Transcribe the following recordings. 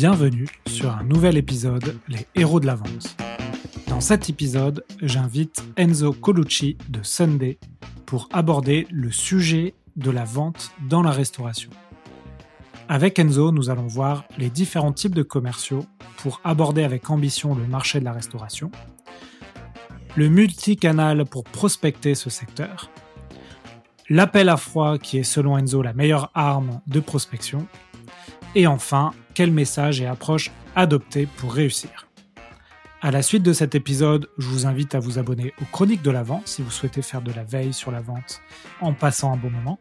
Bienvenue sur un nouvel épisode Les héros de la vente. Dans cet épisode, j'invite Enzo Colucci de Sunday pour aborder le sujet de la vente dans la restauration. Avec Enzo, nous allons voir les différents types de commerciaux pour aborder avec ambition le marché de la restauration, le multicanal pour prospecter ce secteur, l'appel à froid qui est selon Enzo la meilleure arme de prospection, et enfin, quel message et approche adopter pour réussir. À la suite de cet épisode, je vous invite à vous abonner aux Chroniques de la Vente si vous souhaitez faire de la veille sur la vente en passant un bon moment.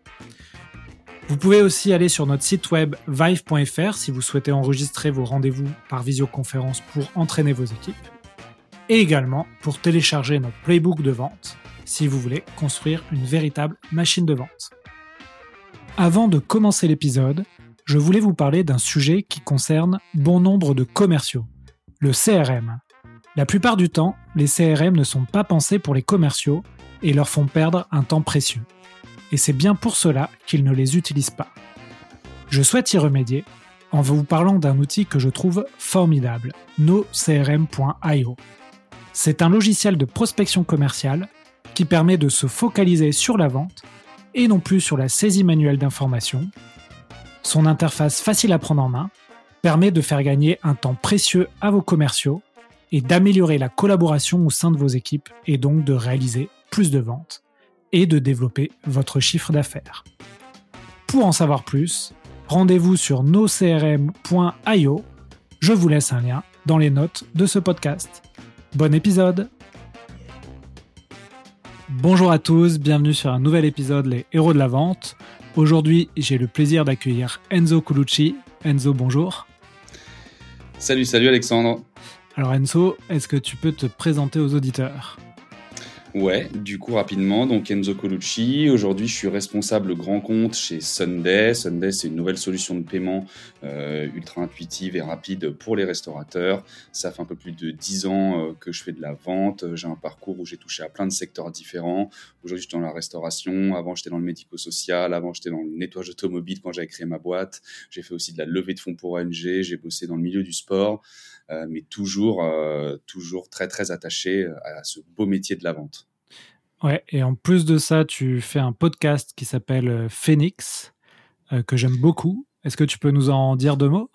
Vous pouvez aussi aller sur notre site web vive.fr si vous souhaitez enregistrer vos rendez-vous par visioconférence pour entraîner vos équipes. Et également pour télécharger notre playbook de vente si vous voulez construire une véritable machine de vente. Avant de commencer l'épisode, je voulais vous parler d'un sujet qui concerne bon nombre de commerciaux, le CRM. La plupart du temps, les CRM ne sont pas pensés pour les commerciaux et leur font perdre un temps précieux. Et c'est bien pour cela qu'ils ne les utilisent pas. Je souhaite y remédier en vous parlant d'un outil que je trouve formidable, nocrm.io. C'est un logiciel de prospection commerciale qui permet de se focaliser sur la vente et non plus sur la saisie manuelle d'informations son interface facile à prendre en main permet de faire gagner un temps précieux à vos commerciaux et d'améliorer la collaboration au sein de vos équipes et donc de réaliser plus de ventes et de développer votre chiffre d'affaires. Pour en savoir plus, rendez-vous sur nocrm.io. Je vous laisse un lien dans les notes de ce podcast. Bon épisode Bonjour à tous, bienvenue sur un nouvel épisode Les Héros de la Vente. Aujourd'hui, j'ai le plaisir d'accueillir Enzo Colucci. Enzo, bonjour. Salut, salut Alexandre. Alors Enzo, est-ce que tu peux te présenter aux auditeurs? Ouais, du coup rapidement, donc Enzo Colucci. Aujourd'hui, je suis responsable grand compte chez Sunday. Sunday, c'est une nouvelle solution de paiement euh, ultra intuitive et rapide pour les restaurateurs. Ça fait un peu plus de 10 ans euh, que je fais de la vente. J'ai un parcours où j'ai touché à plein de secteurs différents. Aujourd'hui, je suis dans la restauration. Avant, j'étais dans le médico-social. Avant, j'étais dans le nettoyage automobile quand j'avais créé ma boîte. J'ai fait aussi de la levée de fonds pour ONG. J'ai bossé dans le milieu du sport. Euh, mais toujours, euh, toujours très, très attaché à ce beau métier de la vente. Ouais, et en plus de ça, tu fais un podcast qui s'appelle euh, Phoenix, que j'aime beaucoup. Est-ce que tu peux nous en dire deux mots?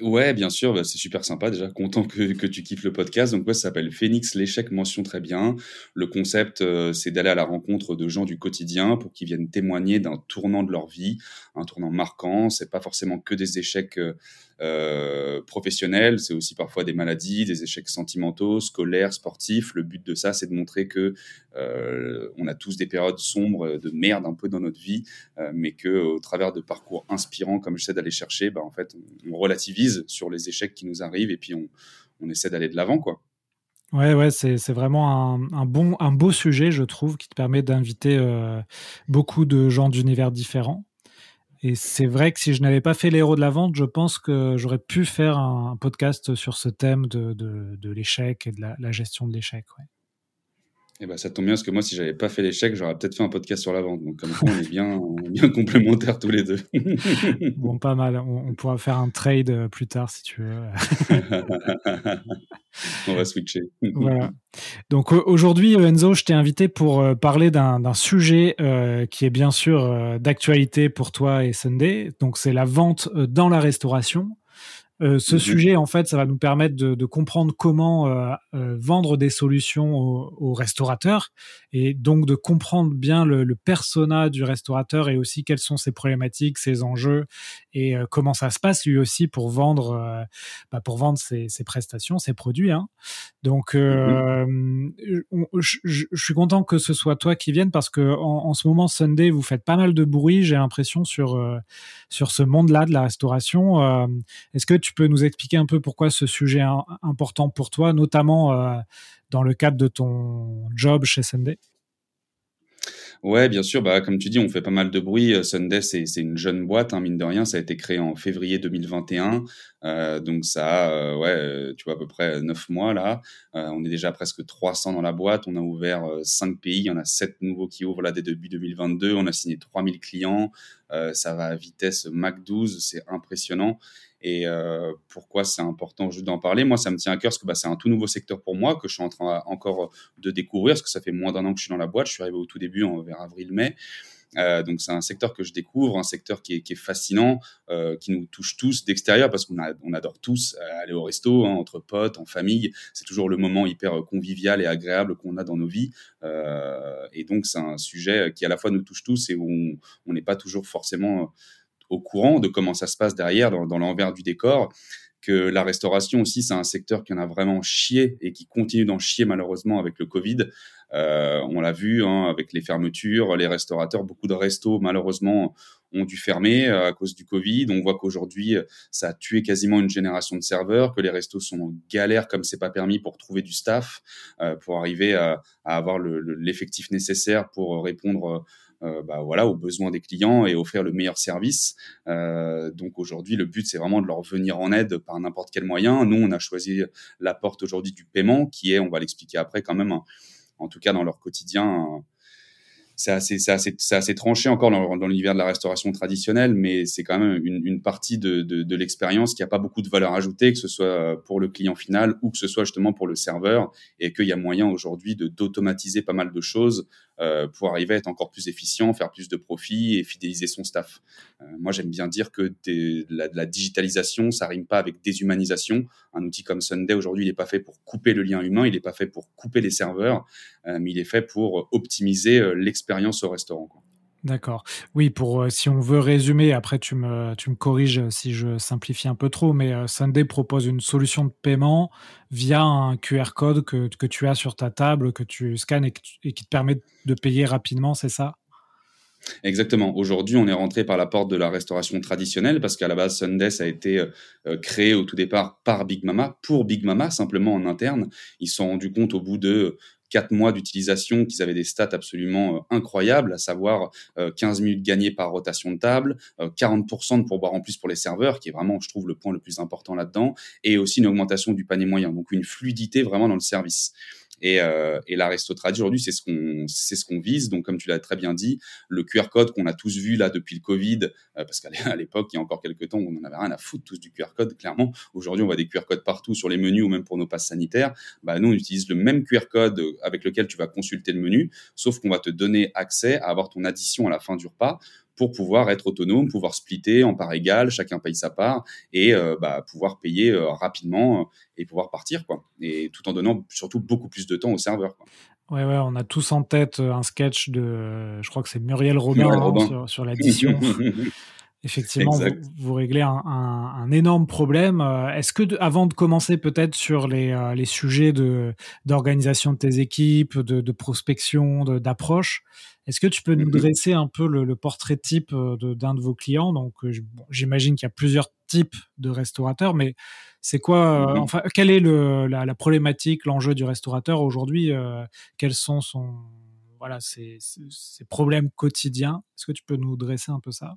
Ouais, bien sûr, bah, c'est super sympa. Déjà, content que, que, tu kiffes le podcast. Donc, ouais, ça s'appelle Phoenix, l'échec mention très bien. Le concept, euh, c'est d'aller à la rencontre de gens du quotidien pour qu'ils viennent témoigner d'un tournant de leur vie, un tournant marquant. C'est pas forcément que des échecs euh, euh professionnels, c'est aussi parfois des maladies, des échecs sentimentaux, scolaires, sportifs. Le but de ça, c'est de montrer que on a tous des périodes sombres de merde un peu dans notre vie, mais que au travers de parcours inspirants comme j'essaie d'aller chercher, bah, en fait, on, on sur les échecs qui nous arrivent et puis on, essaie d'aller de l'avant, quoi. Ouais, ouais, c'est vraiment un, bon, un beau sujet, je trouve, qui te permet d'inviter euh, beaucoup de gens d'univers différents. Et c'est vrai que si je n'avais pas fait l'héros de la vente, je pense que j'aurais pu faire un, podcast sur ce thème de, l'échec et de la, la gestion de l'échec. Ouais. Eh ben, ça tombe bien parce que moi, si j'avais pas fait l'échec, j'aurais peut-être fait un podcast sur la vente. Donc, comme ça, on est bien, bien complémentaires tous les deux. bon, pas mal. On, pourra faire un trade euh, plus tard si tu veux. on va switcher. voilà. Donc, aujourd'hui, Enzo, je t'ai invité pour euh, parler d'un sujet euh, qui est bien sûr d'actualité pour toi et Sunday. Donc, c'est la vente dans la restauration. Euh, ce mhm. sujet, en fait, ça va nous permettre de, comprendre comment euh, euh, vendre des solutions aux, restaurateurs et donc de comprendre bien le, le, persona du restaurateur et aussi quelles sont ses problématiques, ses enjeux et comment ça se passe lui aussi pour vendre, bah, pour vendre ses, prestations, ses produits. Hein. Donc, mhm. je, suis content que ce soit toi qui vienne parce que en, ce moment, Sunday, vous faites pas mal de bruit, j'ai l'impression sur sur ce monde-là de la restauration. Est-ce que tu tu peux nous expliquer un peu pourquoi ce sujet est important pour toi, notamment euh, dans le cadre de ton job chez Sunday? Ouais, bien sûr. Bah, comme tu dis, on fait pas mal de bruit. Euh, Sunday, c'est, une jeune boîte, hein, mine de rien. Ça a été créé en février 2021. Euh, donc ça a, euh, ouais, tu vois, à peu près neuf mois là. on est déjà presque 300 dans la boîte. On a ouvert cinq pays. Il y en a sept nouveaux qui ouvrent là dès début 2022. On a signé 3000 clients. ça va à vitesse Mach 12, c'est impressionnant. Et pourquoi c'est important juste d'en parler? Moi, ça me tient à cœur parce que bah, c'est un tout nouveau secteur pour moi que je suis en train encore de découvrir parce que ça fait moins d'un an que je suis dans la boîte. Je suis arrivé au tout début, en, vers avril-mai. Euh, donc c'est un secteur que je découvre, un secteur qui est, fascinant, euh, qui nous touche tous d'extérieur parce qu'on on adore tous euh, aller au resto hein, entre potes, en famille. C'est toujours le moment hyper convivial et agréable qu'on a dans nos vies. Euh, et donc c'est un sujet qui à la fois nous touche tous et où on n'est pas toujours forcément au courant de comment ça se passe derrière dans, l'envers du décor que la restauration aussi, c'est un secteur qui en a vraiment chié et qui continue d'en chier malheureusement avec le Covid. Euh, on l'a vu hein, avec les fermetures, les restaurateurs, beaucoup de restos malheureusement ont dû fermer euh, à cause du Covid. On voit qu'aujourd'hui, ça a tué quasiment une génération de serveurs, que les restos sont en galère comme c'est pas permis pour trouver du staff, euh, pour arriver à, avoir l'effectif nécessaire pour répondre bah, voilà, aux besoins des clients et offrir le meilleur service. Euh, donc aujourd'hui, le but, c'est vraiment de leur venir en aide par n'importe quel moyen. Nous, on a choisi la porte aujourd'hui du paiement, qui est, on va l'expliquer après quand même, en tout cas dans leur quotidien, c'est assez, assez, assez, tranché encore dans, l'univers de la restauration traditionnelle, mais c'est quand même une, une partie de, de, de l'expérience qui a pas beaucoup de valeur ajoutée, que ce soit pour le client final ou que ce soit justement pour le serveur, et qu'il y a moyen aujourd'hui de d'automatiser pas mal de choses euh, pour arriver à être encore plus efficient, faire plus de profit et fidéliser son staff. Euh, moi, j'aime bien dire que la, digitalisation, ça rime pas avec déshumanisation. Un outil comme Sunday aujourd'hui, il n'est pas fait pour couper le lien humain, il n'est pas fait pour couper les serveurs, euh, mais il est fait pour optimiser l'expérience au restaurant. D'accord. Oui, pour euh, si on veut résumer, après tu me, tu me corriges si je simplifie un peu trop, mais euh, Sunday propose une solution de paiement via un QR code que, que tu as sur ta table, que tu scannes et, qui te permet de payer rapidement, c'est ça? Exactement. Aujourd'hui, on est rentré par la porte de la restauration traditionnelle parce qu'à la base, Sunday a été euh, créé au tout départ par Big Mama, pour Big Mama, simplement en interne. Ils se sont rendus compte au bout de quatre mois d'utilisation qu'ils avaient des stats absolument euh, incroyables, à savoir 15 euh, minutes gagnées par rotation de table, 40% euh, de pourboire en plus pour les serveurs, qui est vraiment, je trouve, le point le plus important là-dedans, et aussi une augmentation du panier moyen, donc une fluidité vraiment dans le service. Et, euh, et l'Aristotradi aujourd'hui, c'est ce qu'on c'est ce qu'on vise. Donc, comme tu l'as très bien dit, le QR code qu'on a tous vu là depuis le Covid, euh, parce qu'à l'époque, il y a encore quelques temps, on n'en avait rien à foutre tous du QR code. Clairement, aujourd'hui, on voit des QR codes partout sur les menus ou même pour nos passes sanitaires. Bah, nous, on utilise le même QR code avec lequel tu vas consulter le menu, sauf qu'on va te donner accès à avoir ton addition à la fin du repas pour pouvoir être autonome, pouvoir splitter en part égale, chacun paye sa part et euh, bah, pouvoir payer euh, rapidement euh, et pouvoir partir quoi. Et tout en donnant surtout beaucoup plus de temps au serveur. Quoi. Ouais, ouais, on a tous en tête un sketch de, je crois que c'est Muriel Robin, Muriel hein, sur, sur l'addition. Effectivement, vous, vous, réglez un, un, un, énorme problème. Est-ce que, de, avant de commencer peut-être sur les, les sujets d'organisation de tes équipes, de, de prospection, d'approche, est-ce que tu peux nous mm-hmm. dresser un peu le, le portrait type euh, d'un de, vos clients? Donc, euh, bon, j'imagine qu'il y a plusieurs types de restaurateurs, mais c'est quoi, euh, mm-hmm. enfin, quelle est le, la, la problématique, l'enjeu du restaurateur aujourd'hui? Euh, Quels sont son, voilà, ses, ses problèmes quotidiens? Est-ce que tu peux nous dresser un peu ça?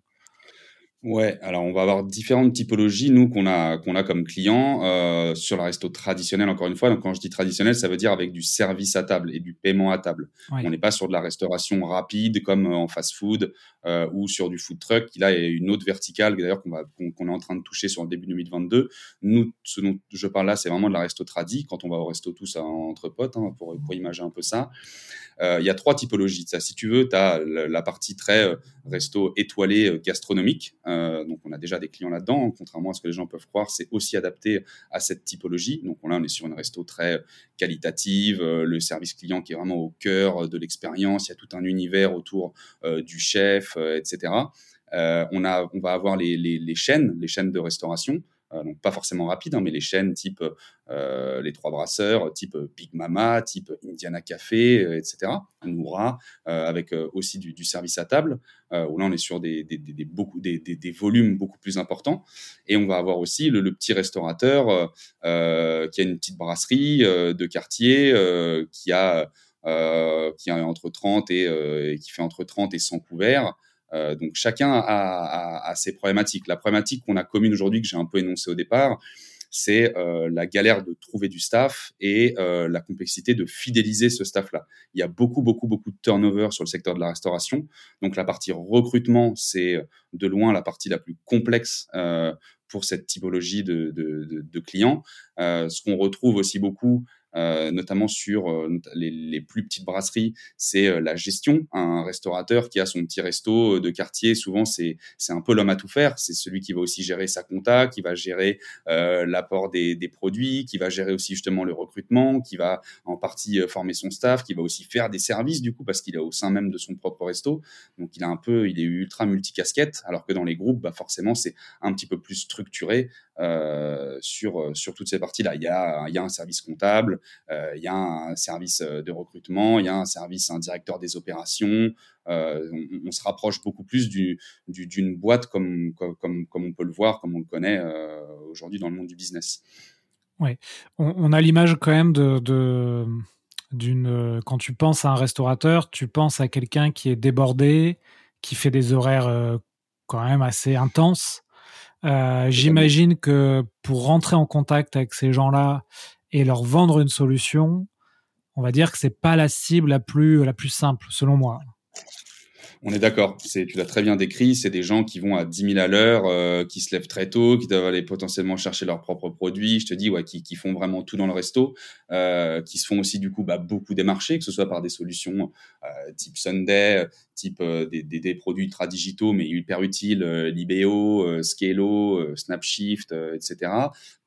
Ouais, alors on va avoir différentes typologies, nous, qu'on a, qu'on a comme clients euh, sur la resto traditionnelle, encore une fois. Donc, quand je dis traditionnel, ça veut dire avec du service à table et du paiement à table. Ouais. On n'est pas sur de la restauration rapide comme en fast-food euh, ou sur du food truck, qui là est une autre verticale, d'ailleurs, qu'on, est en train de toucher sur le début 2022. Nous, ce dont je parle là, c'est vraiment de la resto tradi, quand on va au resto tous entre potes, hein, pour, pour imaginer un peu ça. Euh, il y a trois typologies de ça. Si tu veux, tu as la partie très euh, resto étoilé euh, donc, on a déjà des clients là-dedans. Contrairement à ce que les gens peuvent croire, c'est aussi adapté à cette typologie. Donc, là, on est sur une resto très qualitative, le service client qui est vraiment au cœur de l'expérience. Il y a tout un univers autour du chef, etc. on, a, on va avoir les, les chaînes, les chaînes de restauration. Euh, donc pas forcément rapide, hein, mais les chaînes type euh, Les Trois Brasseurs, type Big Mama, type Indiana Café, euh, etc. Noura, avec aussi du, service à table, où là on est sur des, des, beaucoup, des, volumes beaucoup plus importants. Et on va avoir aussi le, petit restaurateur qui a une petite brasserie de quartier qui a qui a entre 30 et, et qui fait entre 30 et 100 couverts. Euh, donc chacun a, ses problématiques. La problématique qu'on a commune aujourd'hui, que j'ai un peu énoncée au départ, c'est la galère de trouver du staff et la complexité de fidéliser ce staff-là. Il y a beaucoup, beaucoup, beaucoup de turnover sur le secteur de la restauration. Donc la partie recrutement, c'est de loin la partie la plus complexe pour cette typologie de clients. ce qu'on retrouve aussi beaucoup, euh, notamment sur euh, les, les, plus petites brasseries, c'est euh, la gestion. Un restaurateur qui a son petit resto de quartier, souvent c'est c'est un peu l'homme à tout faire. C'est celui qui va aussi gérer sa compta, qui va gérer l'apport des, des, produits, qui va gérer aussi justement le recrutement, qui va en partie former son staff, qui va aussi faire des services du coup parce qu'il est au sein même de son propre resto. Donc il a un peu, il est ultra multicasquette, alors que dans les groupes, bah forcément c'est un petit peu plus structuré euh, sur, sur toutes ces parties-là. Il y, a, il y a un service comptable, euh, il y a un service euh, de recrutement, il y a un service, un directeur des opérations. On, se rapproche beaucoup plus d'une du, boîte comme, comme, comme, on peut le voir, comme on le connaît aujourd'hui dans le monde du business. Oui, on, a l'image quand même de, de d'une quand tu penses à un restaurateur, tu penses à quelqu'un qui est débordé, qui fait des horaires quand même assez intenses, euh, j'imagine que pour rentrer en contact avec ces gens-là et leur vendre une solution, on va dire que c'est pas la cible la plus la plus simple, selon moi. On est d'accord. C'est, tu l'as très bien décrit. C'est des gens qui vont à 10 000 à l'heure, euh, qui se lèvent très tôt, qui doivent aller potentiellement chercher leurs propres produits. Je te dis, ouais, qui, qui font vraiment tout dans le resto, euh, qui se font aussi du coup bah, beaucoup démarcher, que ce soit par des solutions euh, type Sunday, type des, des, des, produits ultra digitaux mais hyper utiles, Libeo, Scalo, Snapshift, etc.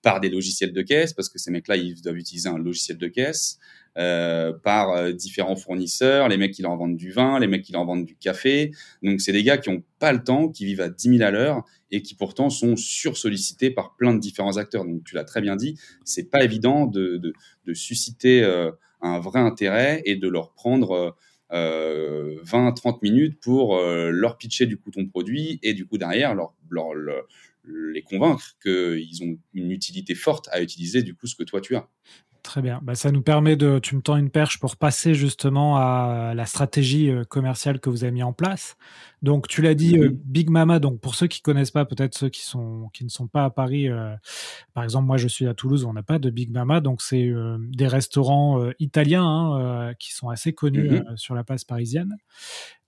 Par des logiciels de caisse, parce que ces mecs-là, ils doivent utiliser un logiciel de caisse. Euh, par euh, différents fournisseurs, les mecs qui leur vendent du vin, les mecs qui leur vendent du café. Donc c'est des gars qui ont pas le temps, qui vivent à 10 000 à l'heure et qui pourtant sont sursollicités par plein de différents acteurs. Donc tu l'as très bien dit, c'est pas évident de, susciter euh, un vrai intérêt et de leur prendre euh, 20-30 minutes pour leur pitcher du coup ton produit et du coup derrière leur, leur les convaincre qu'ils ont une utilité forte à utiliser du coup ce que toi tu as. Très bien. Bah, ça nous permet de. Tu me tends une perche pour passer justement à la stratégie euh, commerciale que vous avez mis en place. Donc, tu l'as dit, euh, Big Mama. Donc, pour ceux qui connaissent pas, peut-être ceux qui sont qui ne sont pas à Paris. Euh, par exemple, moi, je suis à Toulouse. On n'a pas de Big Mama. Donc, c'est des restaurants italiens hein, qui sont assez connus mm-hmm. sur la place parisienne.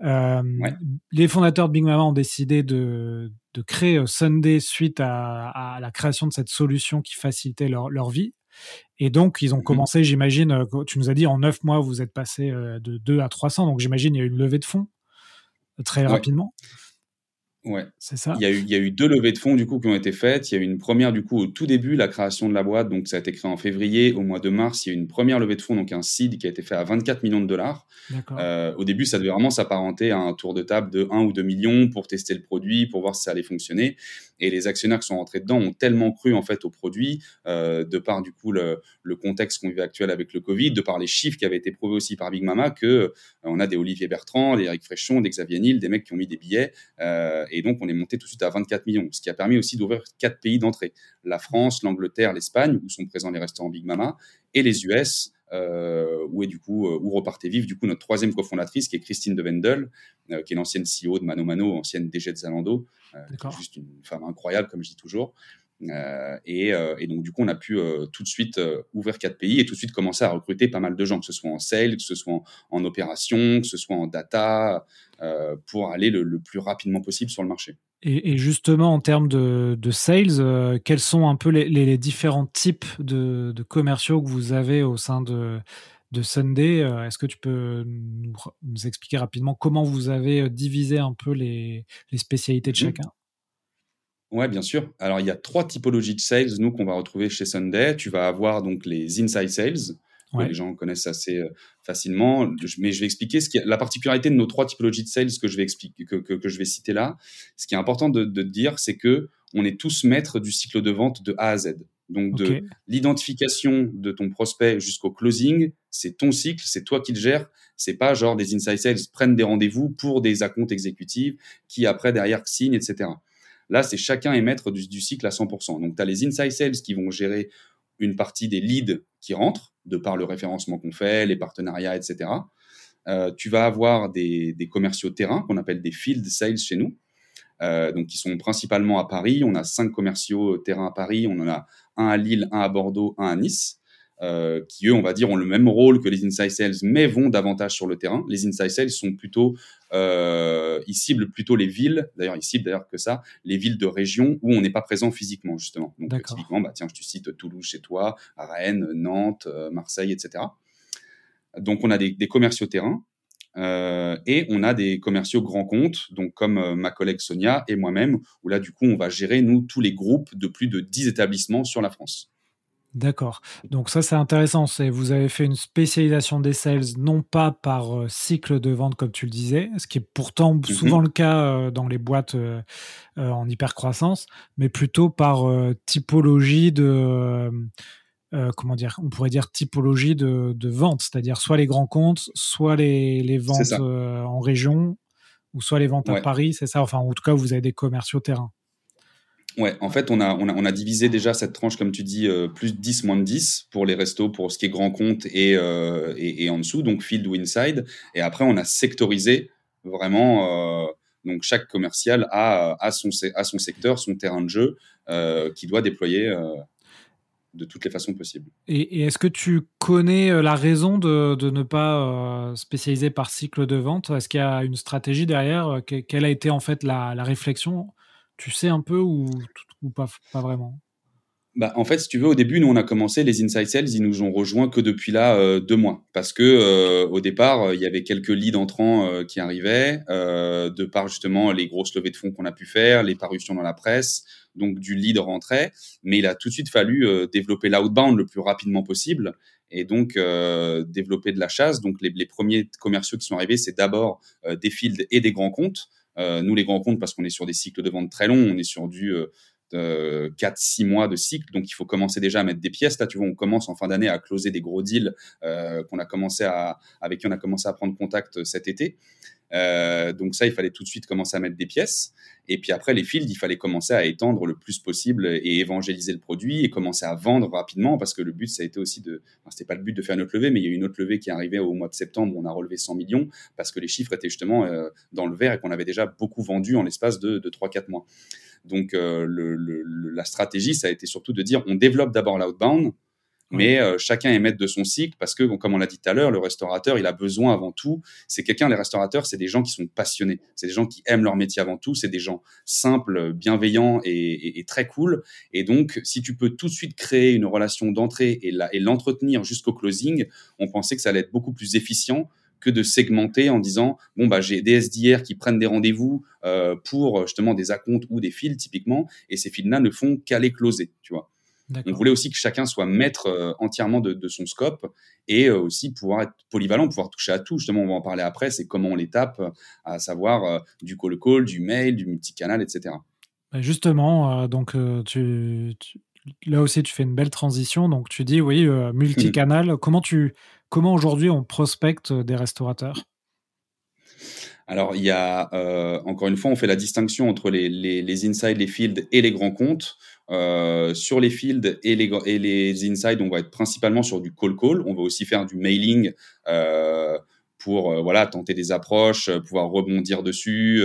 Les fondateurs de Big Mama ont décidé de, de créer Sunday suite à, à, la création de cette solution qui facilitait leur, leur vie. Et donc, ils ont mmh commencé, j'imagine, euh, tu nous as dit en neuf mois, vous êtes passé euh, de 2 à 300. Donc, j'imagine, il y a eu une levée de fonds euh, très rapidement. Ouais. C'est ça. Il y, a eu, il y a eu deux levées de fonds du coup qui ont été faites. Il y a eu une première du coup au tout début, la création de la boîte. Donc ça a été créé en février. Au mois de mars, il y a eu une première levée de fonds, donc un seed qui a été fait à 24 millions de dollars. Euh, au début, ça devait vraiment s'apparenter à un tour de table de 1 ou 2 millions pour tester le produit, pour voir si ça allait fonctionner. Et les actionnaires qui sont rentrés dedans ont tellement cru en fait au produit, euh, de par du coup le, le contexte qu'on vit actuel avec le Covid, de par les chiffres qui avaient été prouvés aussi par Big Mama, que euh, on a des Olivier Bertrand, des Eric Fréchon, des Xavier Niel, des mecs qui ont mis des billets. Et donc on est monté tout de suite à 24 millions, ce qui a permis aussi d'ouvrir quatre pays d'entrée la France, l'Angleterre, l'Espagne, où sont présents les restaurants Big Mama, et les US, euh, où est du coup euh, où repartait vive du coup notre troisième cofondatrice qui est Christine de Wendel, euh, qui est l'ancienne CEO de Mano Mano, ancienne DG de Zalando, juste une femme incroyable comme je dis toujours. Et, et, donc du coup on a pu tout de suite ouvrir quatre pays et tout de suite commencer à recruter pas mal de gens, que ce soit en sales, que ce soit en, en opération, que ce soit en data, pour aller le, le plus rapidement possible sur le marché. Et, justement, en termes de, sales, euh, quels sont un peu les, différents types de, commerciaux que vous avez au sein de, de Sunday euh, Est-ce que tu peux nous, expliquer rapidement comment vous avez euh, divisé un peu les, spécialités de mmh. chacun? Ouais, bien sûr. Alors, il y a trois typologies de sales, nous, qu'on va retrouver chez Sunday. Tu vas avoir donc les inside sales, les gens connaissent assez euh, facilement. Mais je vais expliquer ce qui la particularité de nos trois typologies de sales que je vais expliquer, que, que, je vais citer là. Ce qui est important de, de dire, c'est que on est tous maîtres du cycle de vente de A à Z. Donc de l'identification de ton prospect jusqu'au closing, c'est ton cycle, c'est toi qui le gères. C'est pas genre des inside sales prennent des rendez-vous pour des accounts exécutifs qui après derrière signent, etc. Là, c'est chacun est maître du, cycle à 100%. Donc tu as les inside sales qui vont gérer une partie des leads qui rentrent, de par le référencement qu'on fait, les partenariats, etc. Euh, tu vas avoir des, commerciaux terrain qu'on appelle des field sales chez nous. donc qui sont principalement à Paris. On a cinq commerciaux terrain à Paris, on en a un à Lille, un à Bordeaux, un à Nice. Euh, qui eux, on va dire, ont le même rôle que les inside sales, mais vont davantage sur le terrain. Les inside sales sont plutôt, euh, ils ciblent plutôt les villes, d'ailleurs ils ciblent d'ailleurs que ça, les villes de région où on n'est pas présent physiquement justement. Donc typiquement, bah tiens, je te cite Toulouse chez toi, Rennes, Nantes, euh, Marseille, etc. Donc on a des, des commerciaux terrain. Euh, et on a des commerciaux grands comptes, donc comme euh, ma collègue Sonia et moi-même, où là, du coup, on va gérer, nous, tous les groupes de plus de 10 établissements sur la France. D'accord. Donc ça, c'est intéressant. C'est vous avez fait une spécialisation des sales, non pas par euh, cycle de vente comme tu le disais, ce qui est pourtant mhm. souvent le cas euh, dans les boîtes euh, en hypercroissance, mais plutôt par typologie de comment dire On pourrait dire typologie de, vente, c'est-à-dire soit les grands comptes, soit les, ventes en région, ou soit les ventes à Paris. C'est ça. Enfin, en tout cas, vous avez des commerciaux terrain. Ouais, en fait, on a, on a, on a divisé déjà cette tranche, comme tu dis, euh, plus 10, moins de 10 pour les restos, pour ce qui est grand compte et, euh, et, en dessous, donc field ou inside. Et après, on a sectorisé vraiment. Euh, donc, chaque commercial a, a, son, a son secteur, son terrain de jeu qui doit déployer de toutes les façons possibles. Et, est-ce que tu connais la raison de, de ne pas spécialiser par cycle de vente? Est-ce qu'il y a une stratégie derrière? Quelle a été en fait la, la réflexion? Tu sais un peu ou, pas, pas vraiment? Bah, en fait, si tu veux, au début, nous, on a commencé les inside sales, ils nous ont rejoints que depuis là euh, deux mois, parce que euh, au départ, euh, il y avait quelques leads entrants qui arrivaient, de par justement les grosses levées de fonds qu'on a pu faire, les parutions dans la presse, donc du lead rentrait, mais il a tout de suite fallu développer l'outbound le plus rapidement possible, et donc développer de la chasse. Donc les, les premiers commerciaux qui sont arrivés, c'est d'abord des fields et des grands comptes. Euh, nous, les grands comptes, parce qu'on est sur des cycles de vente très longs, on est sur du 4-6 euh, mois de cycle, donc il faut commencer déjà à mettre des pièces. Là, tu vois, on commence en fin d'année à closer des gros deals euh, qu'on avec qui on a commencé à prendre contact cet été. Euh, donc ça, il fallait tout de suite commencer à mettre des pièces. Et puis après, les fields, il fallait commencer à étendre le plus possible et évangéliser le produit et commencer à vendre rapidement parce que le but, ça a été aussi de... Enfin, c'était pas le but de faire une autre levée, mais il y a eu une autre levée qui est arrivée au mois de septembre où on a relevé 100 millions parce que les chiffres étaient justement euh, dans le vert et qu'on avait déjà beaucoup vendu en l'espace de, de 3-4 mois. Donc euh, la stratégie, ça a été surtout de dire on développe d'abord l'outbound, mais euh, chacun est maître de son cycle parce que, comme on l'a dit tout à l'heure, le restaurateur, il a besoin avant tout, c'est quelqu'un, les restaurateurs, c'est des gens qui sont passionnés, c'est des gens qui aiment leur métier avant tout, c'est des gens simples, bienveillants et, et, très cool. Et donc, si tu peux tout de suite créer une relation d'entrée et, et l'entretenir jusqu'au closing, on pensait que ça allait être beaucoup plus efficient que de segmenter en disant bon bah j'ai des SDR qui prennent des rendez-vous euh, pour justement des acomptes ou des fils typiquement et ces fils là ne font qu'aller closer tu vois on voulait aussi que chacun soit maître euh, entièrement de, son scope et euh, aussi pouvoir être polyvalent, pouvoir toucher à tout. Justement, on va en parler après, c'est comment on les tape, à savoir euh, du call-call, du mail, du multicanal, etc. Bah, justement, donc tu, là aussi tu fais une belle transition. Donc tu dis oui, multicanal. comment tu, comment aujourd'hui on prospecte des restaurateurs? Alors, il y a, encore une fois, on fait la distinction entre les, les, les inside, les fields et les grands comptes. Euh, sur les fields et les, et les inside, on va être principalement sur du call-call. On va aussi faire du mailing euh, pour euh, voilà tenter des approches, euh, pouvoir rebondir dessus.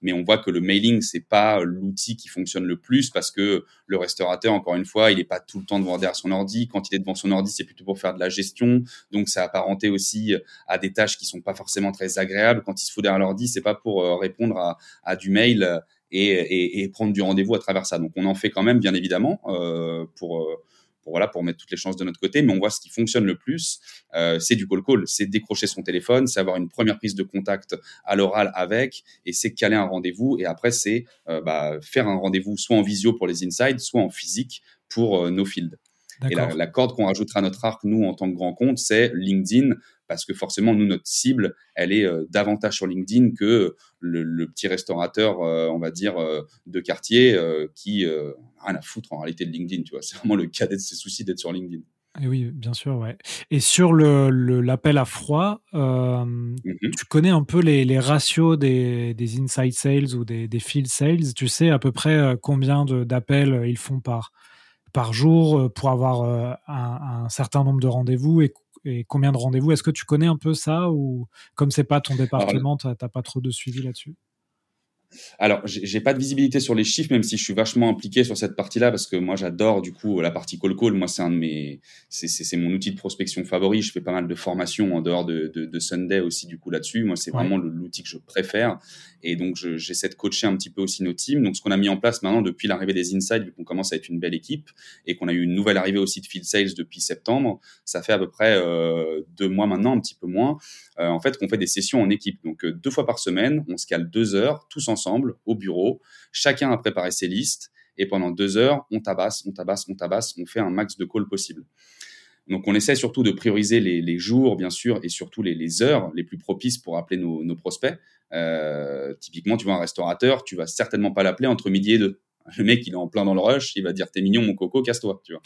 Mais on voit que le mailing c'est pas l'outil qui fonctionne le plus parce que le restaurateur, encore une fois, il est pas tout le temps devant derrière son ordi. Quand il est devant son ordi, c'est plutôt pour faire de la gestion. Donc ça apparenté aussi à des tâches qui sont pas forcément très agréables. Quand il se fout derrière l'ordi, c'est pas pour répondre à, à du mail et, et, prendre du rendez-vous à travers ça. Donc on en fait quand même, bien évidemment, euh, pour, euh, pour, voilà, pour mettre toutes les chances de notre côté, mais on voit ce qui fonctionne le plus, euh, c'est du call-call, c'est décrocher son téléphone, c'est avoir une première prise de contact à l'oral avec, et c'est caler un rendez-vous, et après c'est euh, bah, faire un rendez-vous soit en visio pour les insides, soit en physique pour euh, nos fields. Et la, la corde qu'on rajoutera à notre arc, nous, en tant que grand compte, c'est LinkedIn, parce que forcément, nous, notre cible, elle est euh, davantage sur LinkedIn que le, petit restaurateur, euh, on va dire, euh, de quartier qui rien à foutre en réalité de LinkedIn. Tu vois, c'est vraiment le cas de ses soucis d'être sur LinkedIn. Et oui, bien sûr, ouais. Et sur l'appel le, l'appel à froid, mmh tu connais un peu les, les ratios des, des, inside sales ou des, des, field sales? Tu sais à peu près combien d'appels ils font par, par jour pour avoir un, un certain nombre de rendez-vous et et combien de rendez-vous? Est-ce que tu connais un peu ça ou comme c'est pas ton département, tu n'as pas trop de suivi là-dessus? Alors, j'ai pas de visibilité sur les chiffres, même si je suis vachement impliqué sur cette partie-là, parce que moi, j'adore du coup la partie call call. Moi, c'est un de mes, c'est mon outil de prospection favori. Je fais pas mal de formations en dehors de, de, de Sunday aussi du coup là-dessus. Moi, c'est vraiment l'outil que je préfère. Et donc, j'essaie de coacher un petit peu aussi nos teams. Donc, ce qu'on a mis en place maintenant depuis l'arrivée des Insights, vu qu'on commence à être une belle équipe et qu'on a eu une nouvelle arrivée aussi de Field Sales depuis septembre, ça fait à peu près euh, deux mois maintenant, un petit peu moins. Euh, en fait, qu'on fait des sessions en équipe. Donc, euh, deux fois par semaine, on se cale deux heures, tous ensemble, au bureau. Chacun a préparé ses listes. Et pendant deux heures, on tabasse, on tabasse, on tabasse, on fait un max de calls possible. Donc, on essaie surtout de prioriser les, jours, bien sûr, et surtout les, heures les plus propices pour appeler nos, prospects. Euh, typiquement, tu vois un restaurateur, tu vas certainement pas l'appeler entre midi et deux. Le mec, il est en plein dans le rush, il va dire t'es mignon mon coco, casse-toi, tu vois.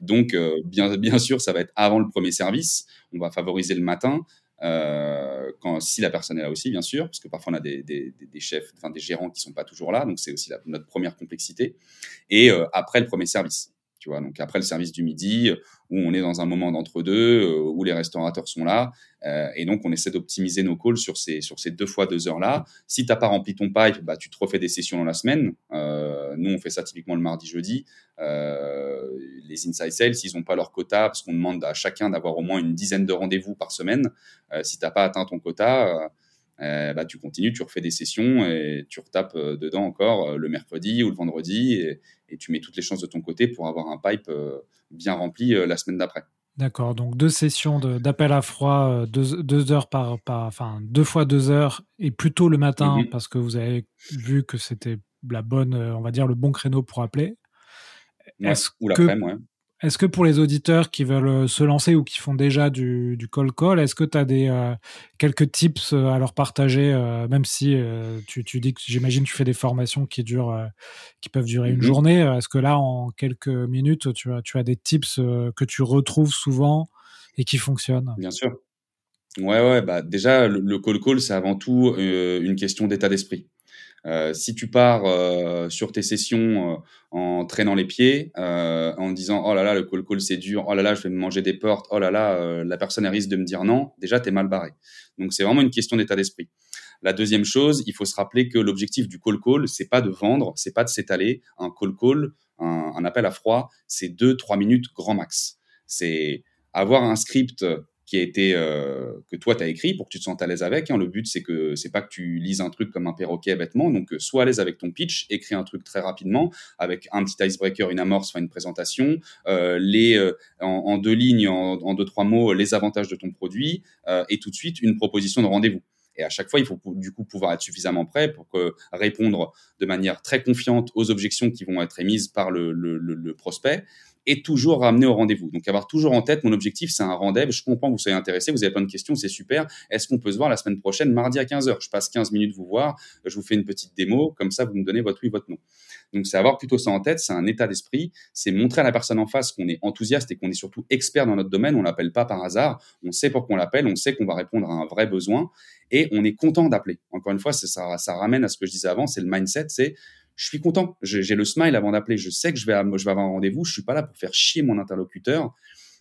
Donc, bien, bien sûr, ça va être avant le premier service. On va favoriser le matin. Euh, quand, si la personne est là aussi, bien sûr, parce que parfois on a des, des, des chefs, enfin des gérants qui sont pas toujours là, donc c'est aussi notre première complexité. Et euh, après le premier service, donc après le service du midi, où on est dans un moment d'entre-deux, euh, où les restaurateurs sont là, euh, et donc on essaie d'optimiser nos calls sur ces, sur ces deux fois deux heures-là. Si tu n'as pas rempli ton pipe, bah, tu te refais des sessions dans la semaine. Euh, nous, on fait ça typiquement le mardi, jeudi. les inside sales, ils n'ont pas leur quota, parce qu'on demande à chacun d'avoir au moins une dizaine de rendez-vous par semaine. si tu n'as pas atteint ton quota, bah, tu continues, tu refais des sessions et tu retapes dedans encore le mercredi ou le vendredi et, et, tu mets toutes les chances de ton côté pour avoir un pipe bien rempli euh, la semaine d'après. D'accord, donc deux sessions d'appel à froid, euh, deux, heures par, enfin deux fois deux heures, et plutôt le matin mhm. parce que vous avez vu que c'était la bonne, euh, on va dire le bon créneau pour appeler. ou l'après, ouais. Est-ce que pour les auditeurs qui veulent euh, se lancer ou qui font déjà du, du call call, est-ce que tu as des, euh, quelques tips euh, à leur partager, même si tu, tu, dis que j'imagine tu fais des formations qui, durent, qui peuvent durer une journée. Est-ce que là, en quelques minutes, tu as, tu as des tips que tu retrouves souvent et qui fonctionnent? Bien sûr. Ouais, ouais, bah déjà, le call call, c'est avant tout une question d'état d'esprit. Euh, si tu pars euh, sur tes sessions euh, en traînant les pieds, en disant oh là là le call call c'est dur, oh là là je vais me manger des portes, oh là là la personne risque de me dire non, déjà tu es mal barré. Donc c'est vraiment une question d'état d'esprit. La deuxième chose, il faut se rappeler que l'objectif du call call, c'est pas de vendre, c'est pas de s'étaler. Un call call, un, un appel à froid, c'est deux trois minutes grand max. C'est avoir un script qui a été euh, que toi tu as écrit pour que tu te sentes à l'aise avec. Hein. Le but c'est que c'est pas que tu lises un truc comme un perroquet bêtement. Donc euh, sois à l'aise avec ton pitch, écris un truc très rapidement avec un petit icebreaker, une amorce, enfin une présentation, euh, les euh, en, deux lignes, en, deux trois mots, les avantages de ton produit euh, et tout de suite une proposition de rendez-vous. Et à chaque fois, il faut du coup pouvoir être suffisamment prêt pour que, répondre de manière très confiante aux objections qui vont être émises par le, le, le prospect et toujours ramener au rendez-vous. Donc avoir toujours en tête, mon objectif, c'est un rendez-vous. Je comprends que vous soyez intéressé, vous avez plein de questions, c'est super. Est-ce qu'on peut se voir la semaine prochaine, mardi à 15h Je passe 15 minutes vous voir, je vous fais une petite démo, comme ça vous me donnez votre oui, votre non. Donc c'est avoir plutôt ça en tête, c'est un état d'esprit, c'est montrer à la personne en face qu'on est enthousiaste et qu'on est surtout expert dans notre domaine, on l'appelle pas par hasard, on sait pourquoi on l'appelle, on sait qu'on va répondre à un vrai besoin et on est content d'appeler. Encore une fois, ça, ça ramène à ce que je disais avant, c'est le mindset, c'est je suis content. J'ai le smile avant d'appeler. Je sais que je vais, avoir un rendez-vous. Je suis pas là pour faire chier mon interlocuteur.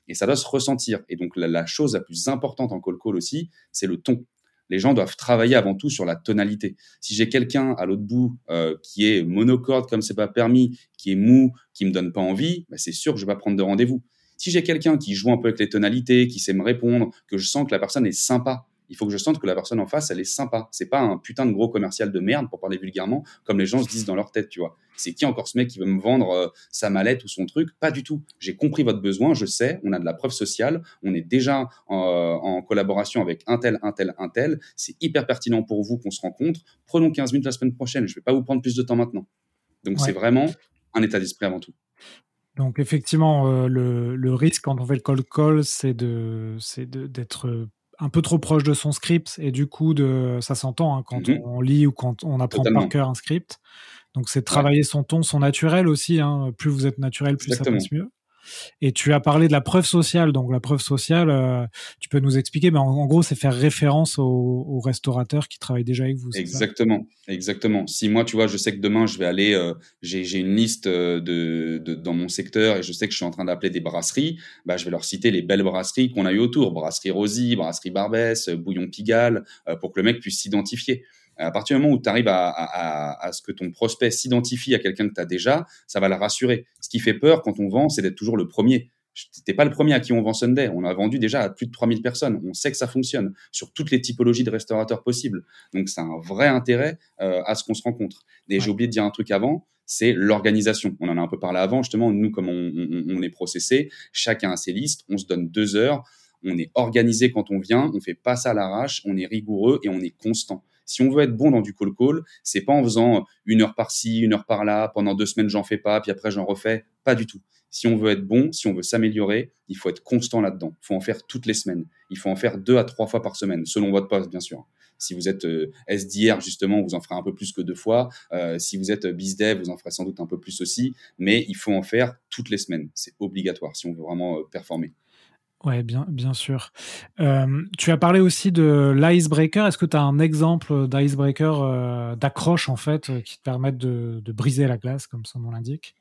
Et ça doit se ressentir. Et donc, la, chose la plus importante en call call aussi, c'est le ton. Les gens doivent travailler avant tout sur la tonalité. Si j'ai quelqu'un à l'autre bout euh, qui est monocorde comme c'est pas permis, qui est mou, qui me donne pas envie, bah c'est sûr que je vais pas prendre de rendez-vous. Si j'ai quelqu'un qui joue un peu avec les tonalités, qui sait me répondre, que je sens que la personne est sympa, il faut que je sente que la personne en face, elle est sympa. C'est pas un putain de gros commercial de merde, pour parler vulgairement, comme les gens se disent dans leur tête, tu vois. C'est qui encore ce mec qui veut me vendre euh, sa mallette ou son truc? Pas du tout. J'ai compris votre besoin, je sais, on a de la preuve sociale, on est déjà en, collaboration avec un tel, un tel, un tel. C'est hyper pertinent pour vous qu'on se rencontre. Prenons 15 minutes la semaine prochaine, je vais pas vous prendre plus de temps maintenant. Donc c'est vraiment un état d'esprit avant tout. Donc effectivement, euh, le, risque quand on fait le call call, c'est de, c'est d'être un peu trop proche de son script et du coup de ça s'entend hein, quand mmh on, lit ou quand on apprend par cœur un script. Donc c'est travailler son ton son naturel aussi hein. plus vous êtes naturel plus ça passe mieux et tu as parlé de la preuve sociale. Donc la preuve sociale, euh, tu peux nous expliquer, mais en, gros, c'est faire référence aux, restaurateurs qui travaillent déjà avec vous. Exactement, exactement. Si moi, tu vois, je sais que demain, je vais aller, euh, j'ai une liste euh, de, dans mon secteur et je sais que je suis en train d'appeler des brasseries, bah, je vais leur citer les belles brasseries qu'on a eu autour. Brasserie Rosy, Brasserie Barbès, Bouillon Pigalle, pour que le mec puisse s'identifier. À partir du moment où tu arrives à, à, à, ce que ton prospect s'identifie à quelqu'un que tu as déjà, ça va le rassurer. Ce qui fait peur quand on vend, c'est d'être toujours le premier. T'es pas le premier à qui on vend Sunday. On a vendu déjà à plus de 3000 personnes. On sait que ça fonctionne sur toutes les typologies de restaurateurs possibles. Donc, c'est un vrai intérêt euh, à ce qu'on se rencontre. Et j'ai oublié de dire un truc avant, c'est l'organisation. On en a un peu parlé avant, justement. Nous, comme on, on, on est processé, chacun a ses listes. On se donne deux heures. On est organisé quand on vient. On fait pas ça à l'arrache. On est rigoureux et on est constant. Si on veut être bon dans du call call, c'est pas en faisant une heure par-ci, une heure par-là, pendant deux semaines j'en fais pas, puis après j'en refais. Pas du tout. Si on veut être bon, si on veut s'améliorer, il faut être constant là-dedans. Il faut en faire toutes les semaines. Il faut en faire deux à trois fois par semaine, selon votre poste, bien sûr. Si vous êtes euh, SDR, justement, vous en ferez un peu plus que deux fois. Euh, si vous êtes BizDev, vous en ferez sans doute un peu plus aussi. Mais il faut en faire toutes les semaines. C'est obligatoire si on veut vraiment euh, performer. Ouais, bien, bien sûr. Euh, tu as parlé aussi de l'icebreaker. Est-ce que tu as un exemple d'icebreaker, euh, d'accroche en fait, euh, qui te permettent de, briser la glace, comme son nom l'indique?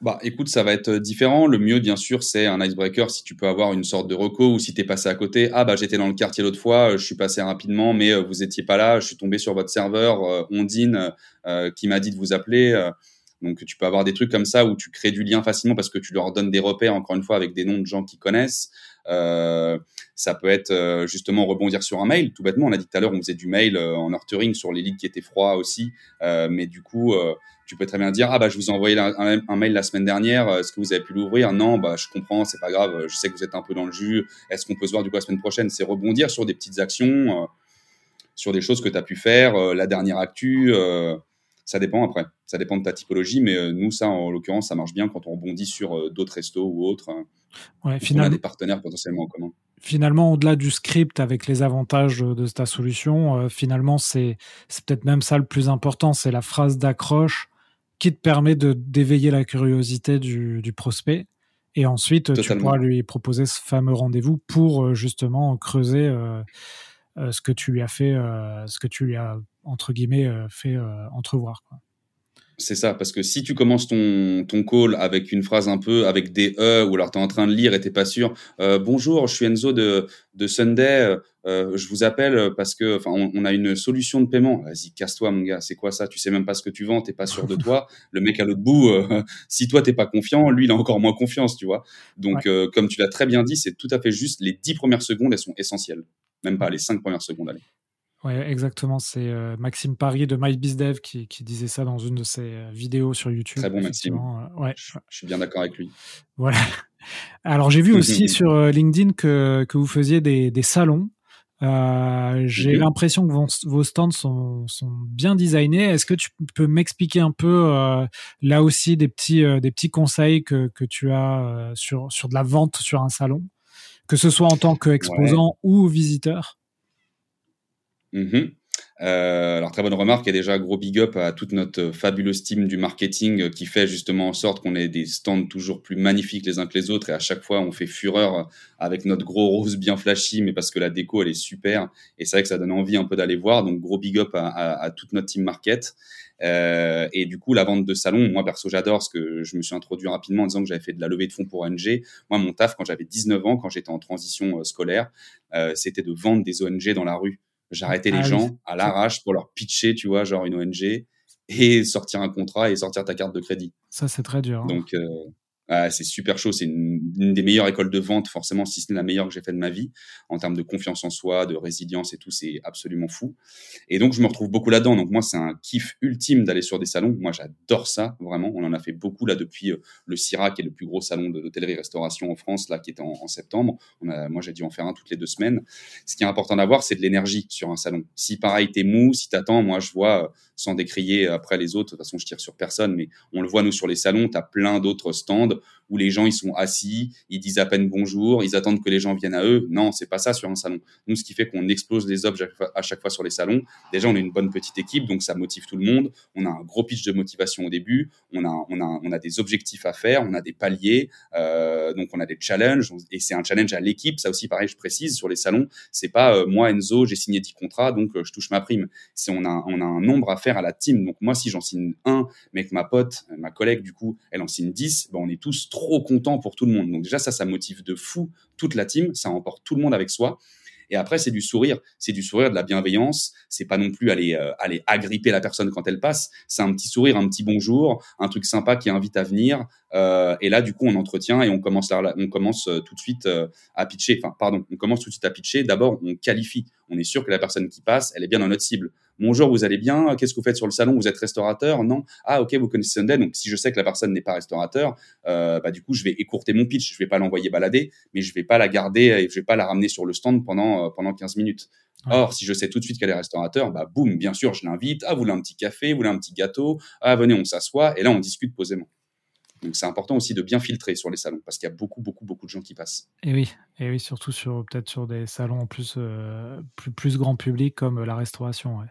Bah, écoute, ça va être différent. Le mieux, bien sûr, c'est un icebreaker si tu peux avoir une sorte de reco ou si tu es passé à côté. Ah, bah, j'étais dans le quartier l'autre fois, je suis passé rapidement, mais vous étiez pas là, je suis tombé sur votre serveur, Ondine, qui m'a dit de vous appeler. Donc, tu peux avoir des trucs comme ça où tu crées du lien facilement parce que tu leur donnes des repères, encore une fois, avec des noms de gens qui connaissent. Euh, ça peut être euh, justement rebondir sur un mail, tout bêtement. On a dit tout à l'heure, on faisait du mail euh, en nurturing sur les leads qui étaient froids aussi. Mais du coup, tu peux très bien dire, ah bah je vous ai envoyé un, un mail la semaine dernière, est-ce que vous avez pu l'ouvrir? Non, bah je comprends, c'est pas grave, je sais que vous êtes un peu dans le jus. Est-ce qu'on peut se voir du coup la semaine prochaine? C'est rebondir sur des petites actions, sur des choses que tu as pu faire, la dernière actu. Ça dépend après. Ça dépend de ta typologie, mais euh, nous, ça, en l'occurrence, ça marche bien quand on rebondit sur euh, d'autres restos ou autres. Hein. Ouais, finalement, on a des partenaires potentiellement en commun. Finalement, au-delà du script avec les avantages de ta solution, euh, finalement, c'est peut-être même ça le plus important, c'est la phrase d'accroche qui te permet d'éveiller la curiosité du, du, prospect. Et ensuite, tu pourras lui proposer ce fameux rendez-vous pour justement creuser ce que tu lui as fait, ce que tu lui as entre guillemets, euh, fait euh, entrevoir. Quoi. C'est ça, parce que si tu commences ton, ton call avec une phrase un peu avec des E, ou alors tu es en train de lire et t'es pas sûr, euh, bonjour, je suis Enzo de, de Sunday, je vous appelle parce que enfin on, on, a une solution de paiement. Vas-y, casse-toi mon gars, c'est quoi ça? Tu sais même pas ce que tu vends, t'es pas sûr de toi. Le mec à l'autre bout, si toi t'es pas confiant, lui il a encore moins confiance, tu vois. Donc comme tu l'as très bien dit, c'est tout à fait juste. Les dix premières secondes, elles sont essentielles. Même pas les cinq premières secondes, allez. Oui, exactement. C'est euh, Maxime Paris de MyBizDev qui, qui, disait ça dans une de ses euh, vidéos sur YouTube. Très bon, Maxime. Euh, ouais. Je, suis bien d'accord avec lui. Voilà. Alors, j'ai vu aussi sur LinkedIn que, que vous faisiez des, des salons. Euh, j'ai l'impression que vos, vos stands sont, sont, bien designés. Est-ce que tu peux m'expliquer un peu là aussi des petits, des petits conseils que, que tu as sur, sur de la vente sur un salon, que ce soit en tant qu'exposant ouais. ou visiteur Mmh euh, alors très bonne remarque, et déjà gros big up à toute notre fabuleuse team du marketing qui fait justement en sorte qu'on ait des stands toujours plus magnifiques les uns que les autres. Et à chaque fois on fait fureur avec notre gros rose bien flashy mais parce que la déco elle est super. Et c'est vrai que ça donne envie un peu d'aller voir. Donc gros big up à toute notre team market. Euh, et du coup la vente de salon moi perso j'adore parce que je me suis introduit rapidement en disant que j'avais fait de la levée de fonds pour ONG moi mon taf quand j'avais 19 ans quand j'étais en transition euh, scolaire euh, c'était de vendre des ONG dans la rue J'arrêtais les ah gens à l'arrache pour leur pitcher, tu vois, genre une ONG et sortir un contrat et sortir ta carte de crédit. Ça, c'est très dur. Hein. Donc, euh, ah, c'est super chaud. C'est une, des meilleures écoles de vente, forcément, si ce n'est la meilleure que j'ai fait de ma vie. En termes de confiance en soi, de résilience et tout, c'est absolument fou. Et donc, je me retrouve beaucoup là-dedans. Donc, moi, c'est un kiff ultime d'aller sur des salons. Moi, j'adore ça, vraiment. On en a fait beaucoup là depuis euh, le CIRA, qui est le plus gros salon d'hôtellerie-restauration en France, là, qui était en, en septembre. On a, moi, j'ai dû en faire un toutes les deux semaines. Ce qui est important d'avoir, c'est de l'énergie sur un salon. Si pareil, t'es mou, si t'attends, moi, je vois, euh, sans décrier après les autres, de toute façon, je tire sur personne, mais on le voit, nous, sur les salons, t'as plein d'autres stands où les gens ils sont assis, ils disent à peine bonjour, ils attendent que les gens viennent à eux. Non, c'est pas ça sur un salon. Nous, ce qui fait qu'on explose les objets à chaque fois sur les salons. Déjà, on est une bonne petite équipe, donc ça motive tout le monde. On a un gros pitch de motivation au début. On a, on a, on a des objectifs à faire, on a des paliers, euh, donc on a des challenges. Et c'est un challenge à l'équipe. Ça aussi, pareil, je précise sur les salons. C'est pas euh, moi Enzo, j'ai signé 10 contrats, donc euh, je touche ma prime. C'est on a, on a un nombre à faire à la team. Donc moi, si j'en signe un, mais que ma pote, ma collègue, du coup, elle en signe 10, ben, on est tous trop content pour tout le monde. Donc déjà, ça, ça motive de fou toute la team, ça emporte tout le monde avec soi. Et après, c'est du sourire. C'est du sourire, de la bienveillance. C'est pas non plus aller, euh, aller agripper la personne quand elle passe. C'est un petit sourire, un petit bonjour, un truc sympa qui invite à venir. Euh, et là, du coup, on entretient et on commence, on commence euh, tout de suite à pitcher. Enfin, pardon, on commence tout de suite à pitcher. D'abord, on qualifie. On est sûr que la personne qui passe, elle est bien dans notre cible. Bonjour, vous allez bien? Qu'est-ce que vous faites sur le salon? Vous êtes restaurateur? Non? Ah, ok, vous connaissez Sunday. Donc, si je sais que la personne n'est pas restaurateur, euh, bah, du coup, je vais écourter mon pitch. Je vais pas l'envoyer balader, mais je vais pas la garder et je vais pas la ramener sur le stand pendant, euh, pendant 15 minutes. Or, si je sais tout de suite qu'elle est restaurateur, bah, boum, bien sûr, je l'invite. Ah, vous voulez un petit café? Vous voulez un petit gâteau? Ah, venez, on s'assoit. Et là, on discute posément. Donc c'est important aussi de bien filtrer sur les salons parce qu'il y a beaucoup, beaucoup, beaucoup de gens qui passent. Et oui, et oui, surtout sur peut-être sur des salons plus, euh, plus, plus grand public comme la restauration. Ouais.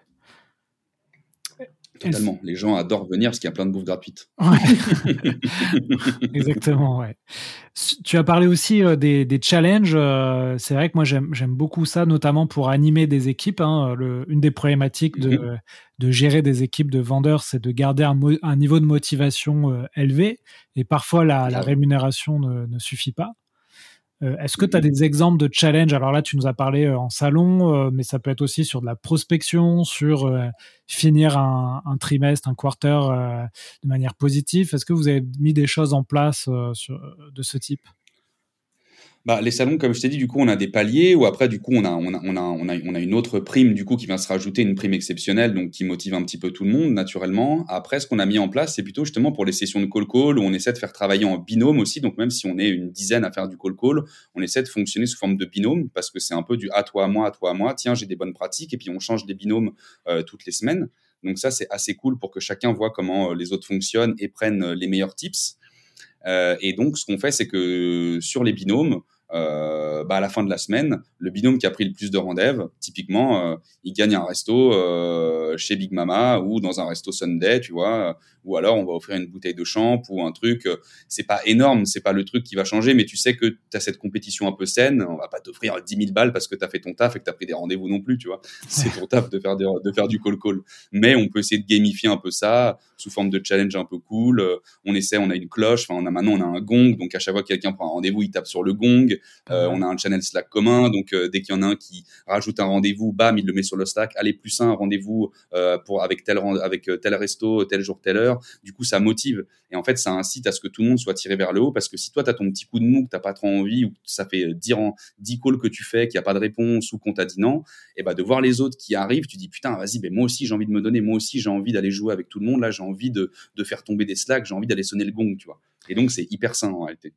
Totalement. Les gens adorent venir parce qu'il y a plein de bouffe gratuite. Exactement, ouais. Tu as parlé aussi euh, des, des, challenges. Euh, c'est vrai que moi, j'aime beaucoup ça, notamment pour animer des équipes. Hein. Le, une des problématiques de, mm-hmm. de, gérer des équipes de vendeurs, c'est de garder un, un, niveau de motivation euh, élevé. Et parfois, la, la rémunération ne, ne, suffit pas. Euh, est-ce que tu as des exemples de challenge Alors là, tu nous as parlé euh, en salon, euh, mais ça peut être aussi sur de la prospection, sur finir un, trimestre, un quarter de manière positive. Est-ce que vous avez mis des choses en place de ce type? Bah, les salons, comme je t'ai dit, du coup, on a des paliers ou après, du coup, on a, on a, on a, on a, on a une autre prime, du coup, qui va se rajouter, une prime exceptionnelle, donc qui motive un petit peu tout le monde, naturellement. Après, ce qu'on a mis en place, c'est plutôt justement pour les sessions de call-call où on essaie de faire travailler en binôme aussi. Donc, même si on est une dizaine à faire du call-call, on essaie de fonctionner sous forme de binôme parce que c'est un peu du à toi, à moi, à toi, à moi. Tiens, j'ai des bonnes pratiques et puis on change des binômes euh, toutes les semaines. Donc, ça, c'est assez cool pour que chacun voit comment euh, les autres fonctionnent et prennent euh, les meilleurs tips. Euh, et donc, ce qu'on fait, c'est que sur les binômes, euh, bah à la fin de la semaine, le binôme qui a pris le plus de rendez-vous, typiquement, euh, il gagne un resto euh, chez Big Mama ou dans un resto Sunday, tu vois, ou alors on va offrir une bouteille de champ ou un truc. c'est pas énorme, c'est pas le truc qui va changer, mais tu sais que tu as cette compétition un peu saine. On va pas t'offrir 10 000 balles parce que tu as fait ton taf et que tu as pris des rendez-vous non plus, tu vois. C'est ton taf de faire, de faire du call-call. Mais on peut essayer de gamifier un peu ça sous forme de challenge un peu cool. On essaie, on a une cloche, enfin, on a maintenant on a un gong, donc à chaque fois que quelqu'un prend un rendez-vous, il tape sur le gong. Euh, on a un channel Slack commun, donc euh, dès qu'il y en a un qui rajoute un rendez-vous, bam, il le met sur le Slack. Allez, plus un rendez-vous euh, pour avec tel avec tel resto, tel jour, telle heure. Du coup, ça motive. Et en fait, ça incite à ce que tout le monde soit tiré vers le haut parce que si toi, tu as ton petit coup de mou, que tu pas trop envie ou que ça fait 10, 10 calls que tu fais, qu'il n'y a pas de réponse ou qu'on t'a dit non, et eh bah, ben, de voir les autres qui arrivent, tu dis putain, vas-y, ben, moi aussi, j'ai envie de me donner, moi aussi, j'ai envie d'aller jouer avec tout le monde. Là, j'ai envie de, de faire tomber des slacks, j'ai envie d'aller sonner le gong, tu vois. Et donc, c'est hyper sain en réalité.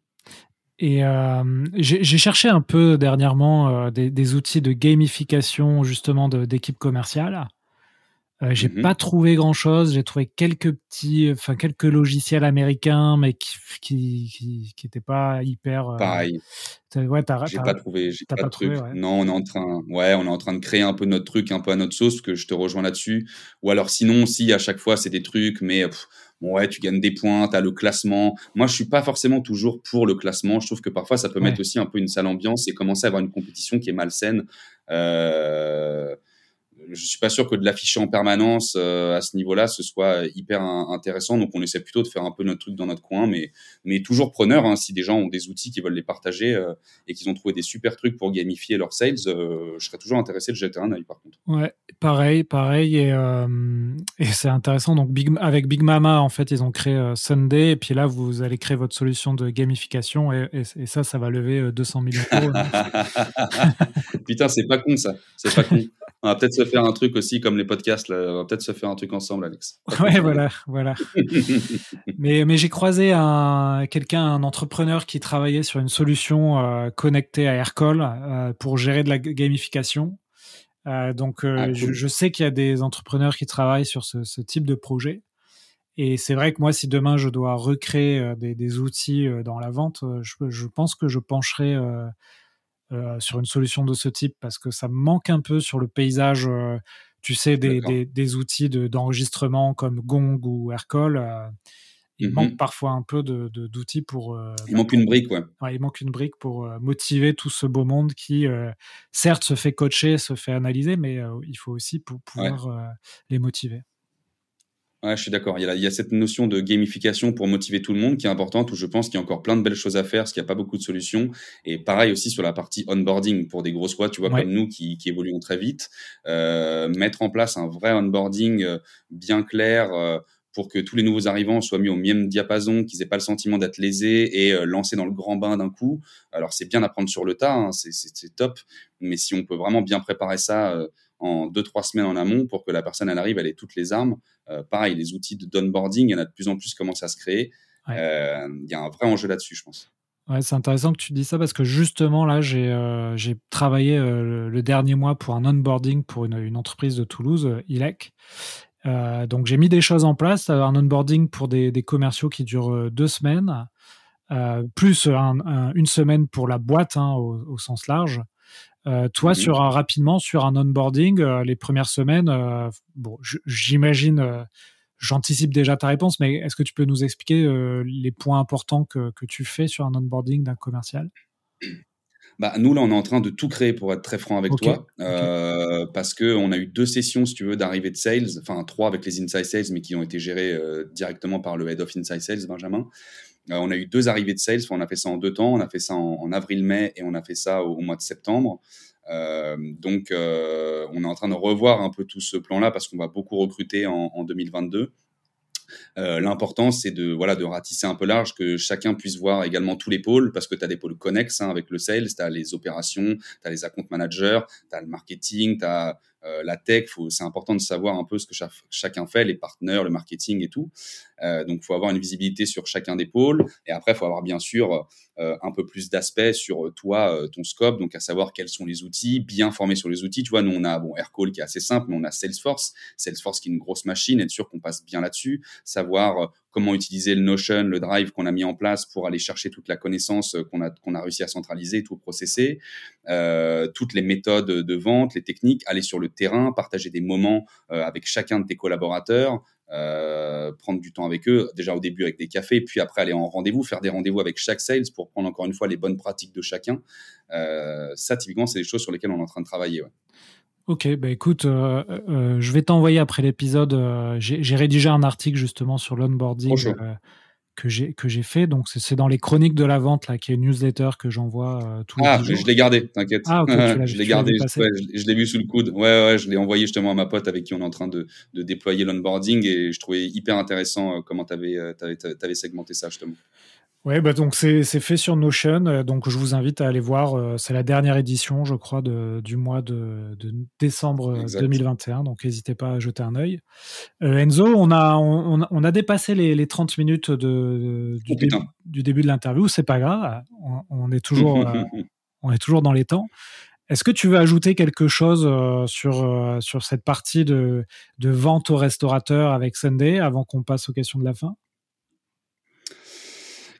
Et euh, j'ai cherché un peu dernièrement euh, des, outils de gamification justement d'équipes commerciales. Euh, j'ai mmh pas trouvé grand chose. J'ai trouvé quelques petits, enfin quelques logiciels américains, mais qui qui qui, étaient pas hyper. Pareil. Ouais, j'ai pas trouvé, j'ai pas, de truc. Non, on est en train, ouais, on est en train de créer un peu notre truc, un peu à notre sauce, que je te rejoins là-dessus. Ou alors sinon, si à chaque fois c'est des trucs, mais ouais, tu gagnes des points, tu as le classement. Moi, je suis pas forcément toujours pour le classement. Je trouve que parfois, ça peut mettre aussi un peu une sale ambiance et commencer à avoir une compétition qui est malsaine. Euh, je suis pas sûr que de l'afficher en permanence euh, à ce niveau-là ce soit hyper intéressant. Donc on essaie plutôt de faire un peu notre truc dans notre coin, mais mais toujours preneur. Hein, si des gens ont des outils qui veulent les partager euh, et qu'ils ont trouvé des super trucs pour gamifier leurs sales, euh, je serais toujours intéressé de jeter un œil par contre. Ouais, pareil, pareil et, et c'est intéressant. Donc Big, avec Big Mama en fait ils ont créé Sunday et puis là vous allez créer votre solution de gamification et, et, ça ça va lever 200 millions d'euros. Putain c'est pas con ça, c'est pas con. On va peut-être se faire un truc aussi comme les podcasts. Là. On va peut-être se faire un truc ensemble, Alex. Ouais, voilà, voilà. mais mais j'ai croisé un quelqu'un, un entrepreneur qui travaillait sur une solution euh, connectée à Aircall euh, pour gérer de la gamification. Euh, donc ah, je, sais qu'il y a des entrepreneurs qui travaillent sur ce, type de projet. Et c'est vrai que moi, si demain je dois recréer des, outils dans la vente, je, je, pense que je pencherai euh, sur une solution de ce type parce que ça manque un peu sur le paysage, euh, tu sais, des, des, outils d'enregistrement comme Gong ou Aircall. Euh, il manque mmh parfois un peu d'outils de, pour. il manque une brique, ouais. Il manque une brique pour motiver tout ce beau monde qui, certes, se fait coacher, se fait analyser, mais il faut aussi pour pouvoir les motiver. Ouais, je suis d'accord. Il, il, y a cette notion de gamification pour motiver tout le monde qui est importante, où je pense qu'il y a encore plein de belles choses à faire, parce qu'il n'y a pas beaucoup de solutions. Et pareil aussi sur la partie onboarding pour des grosses boîtes, tu vois, comme nous qui, qui évoluons très vite. Euh, mettre en place un vrai onboarding euh, bien clair euh, pour que tous les nouveaux arrivants soient mis au même diapason, qu'ils aient pas le sentiment d'être lésés et euh, lancés dans le grand bain d'un coup. Alors c'est bien d'apprendre sur le tas, hein, c'est top. Mais si on peut vraiment bien préparer ça euh, en deux trois semaines en amont pour que la personne elle arrive, elle ait toutes les armes. Euh, pareil, les outils de d'onboarding, il y en a de plus en plus qui commencent à se créer. Euh, il y a un vrai enjeu là-dessus, je pense. Ouais, c'est intéressant que tu dis ça parce que justement là, j'ai euh, travaillé le dernier mois pour un onboarding pour une, une entreprise de Toulouse, ILEC. Donc j'ai mis des choses en place, un onboarding pour des, des commerciaux qui dure deux semaines, plus un, un, une semaine pour la boîte hein, au, au, sens large. Euh, toi, mmh. sur un, rapidement, sur un onboarding, euh, les premières semaines, euh, bon, j'imagine, j'anticipe déjà ta réponse, mais est-ce que tu peux nous expliquer les points importants que, que, tu fais sur un onboarding d'un commercial? Bah, nous, là, on est en train de tout créer pour être très franc avec okay. toi, okay. parce que on a eu deux sessions, si tu veux, d'arrivée de sales, enfin trois avec les inside sales, mais qui ont été gérées directement par le head of inside sales, Benjamin. Euh, on a eu deux arrivées de sales, on a fait ça en deux temps, on a fait ça en, avril-mai et on a fait ça au, mois de septembre. Euh, donc, euh, on est en train de revoir un peu tout ce plan-là parce qu'on va beaucoup recruter en, en 2022. Euh, L'important, c'est de voilà de ratisser un peu large, que chacun puisse voir également tous les pôles, parce que tu as des pôles connexes hein, avec le sales, tu as les opérations, tu as les account managers, tu as le marketing, tu as euh, la tech, c'est important de savoir un peu ce que chacun fait, les partenaires, le marketing et tout. Euh, donc, faut avoir une visibilité sur chacun des pôles. Et après, faut avoir bien sûr euh, un peu plus d'aspects sur toi, euh, ton scope, donc à savoir quels sont les outils, bien formé sur les outils. Tu vois, nous, on a bon, Aircall qui est assez simple, mais on a Salesforce. Salesforce qui est une grosse machine, être sûr qu'on passe bien là-dessus, savoir comment utiliser le Notion, le Drive qu'on a mis en place pour aller chercher toute la connaissance qu'on a, qu'on a réussi à centraliser, tout processer, euh, toutes les méthodes de vente, les techniques, aller sur le terrain, partager des moments euh, avec chacun de tes collaborateurs, euh, prendre du temps avec eux, déjà au début avec des cafés, puis après aller en rendez-vous, faire des rendez-vous avec chaque sales pour prendre encore une fois les bonnes pratiques de chacun. Euh, ça, typiquement, c'est des choses sur lesquelles on est en train de travailler. Ok, bah écoute, euh, euh, je vais t'envoyer après l'épisode. Euh, j'ai rédigé un article justement sur l'onboarding que j'ai que j'ai fait. Donc c'est dans les chroniques de la vente là, qui est une newsletter que j'envoie tous ah, les jours. je l'ai gardé, t'inquiète. Ah, okay, je l'ai gardé, ouais, je, je l'ai vu sous le coude. Ouais, ouais, je l'ai envoyé justement à ma pote avec qui on est en train de, de déployer l'onboarding et je trouvais hyper intéressant comment tu avais, avais, avais, segmenté ça justement. Oui, bah donc c'est fait sur Notion. Euh, donc je vous invite à aller voir. Euh, c'est la dernière édition, je crois, de, du mois de, de décembre exact. 2021. Donc n'hésitez pas à jeter un œil. Euh, Enzo, on a, on, on, a dépassé les, les 30 minutes de, du, oh, début, du, début, de l'interview. C'est pas grave. On, on est toujours, on est toujours dans les temps. Est-ce que tu veux ajouter quelque chose sur, sur cette partie de, de vente au restaurateur avec Sunday avant qu'on passe aux questions de la fin?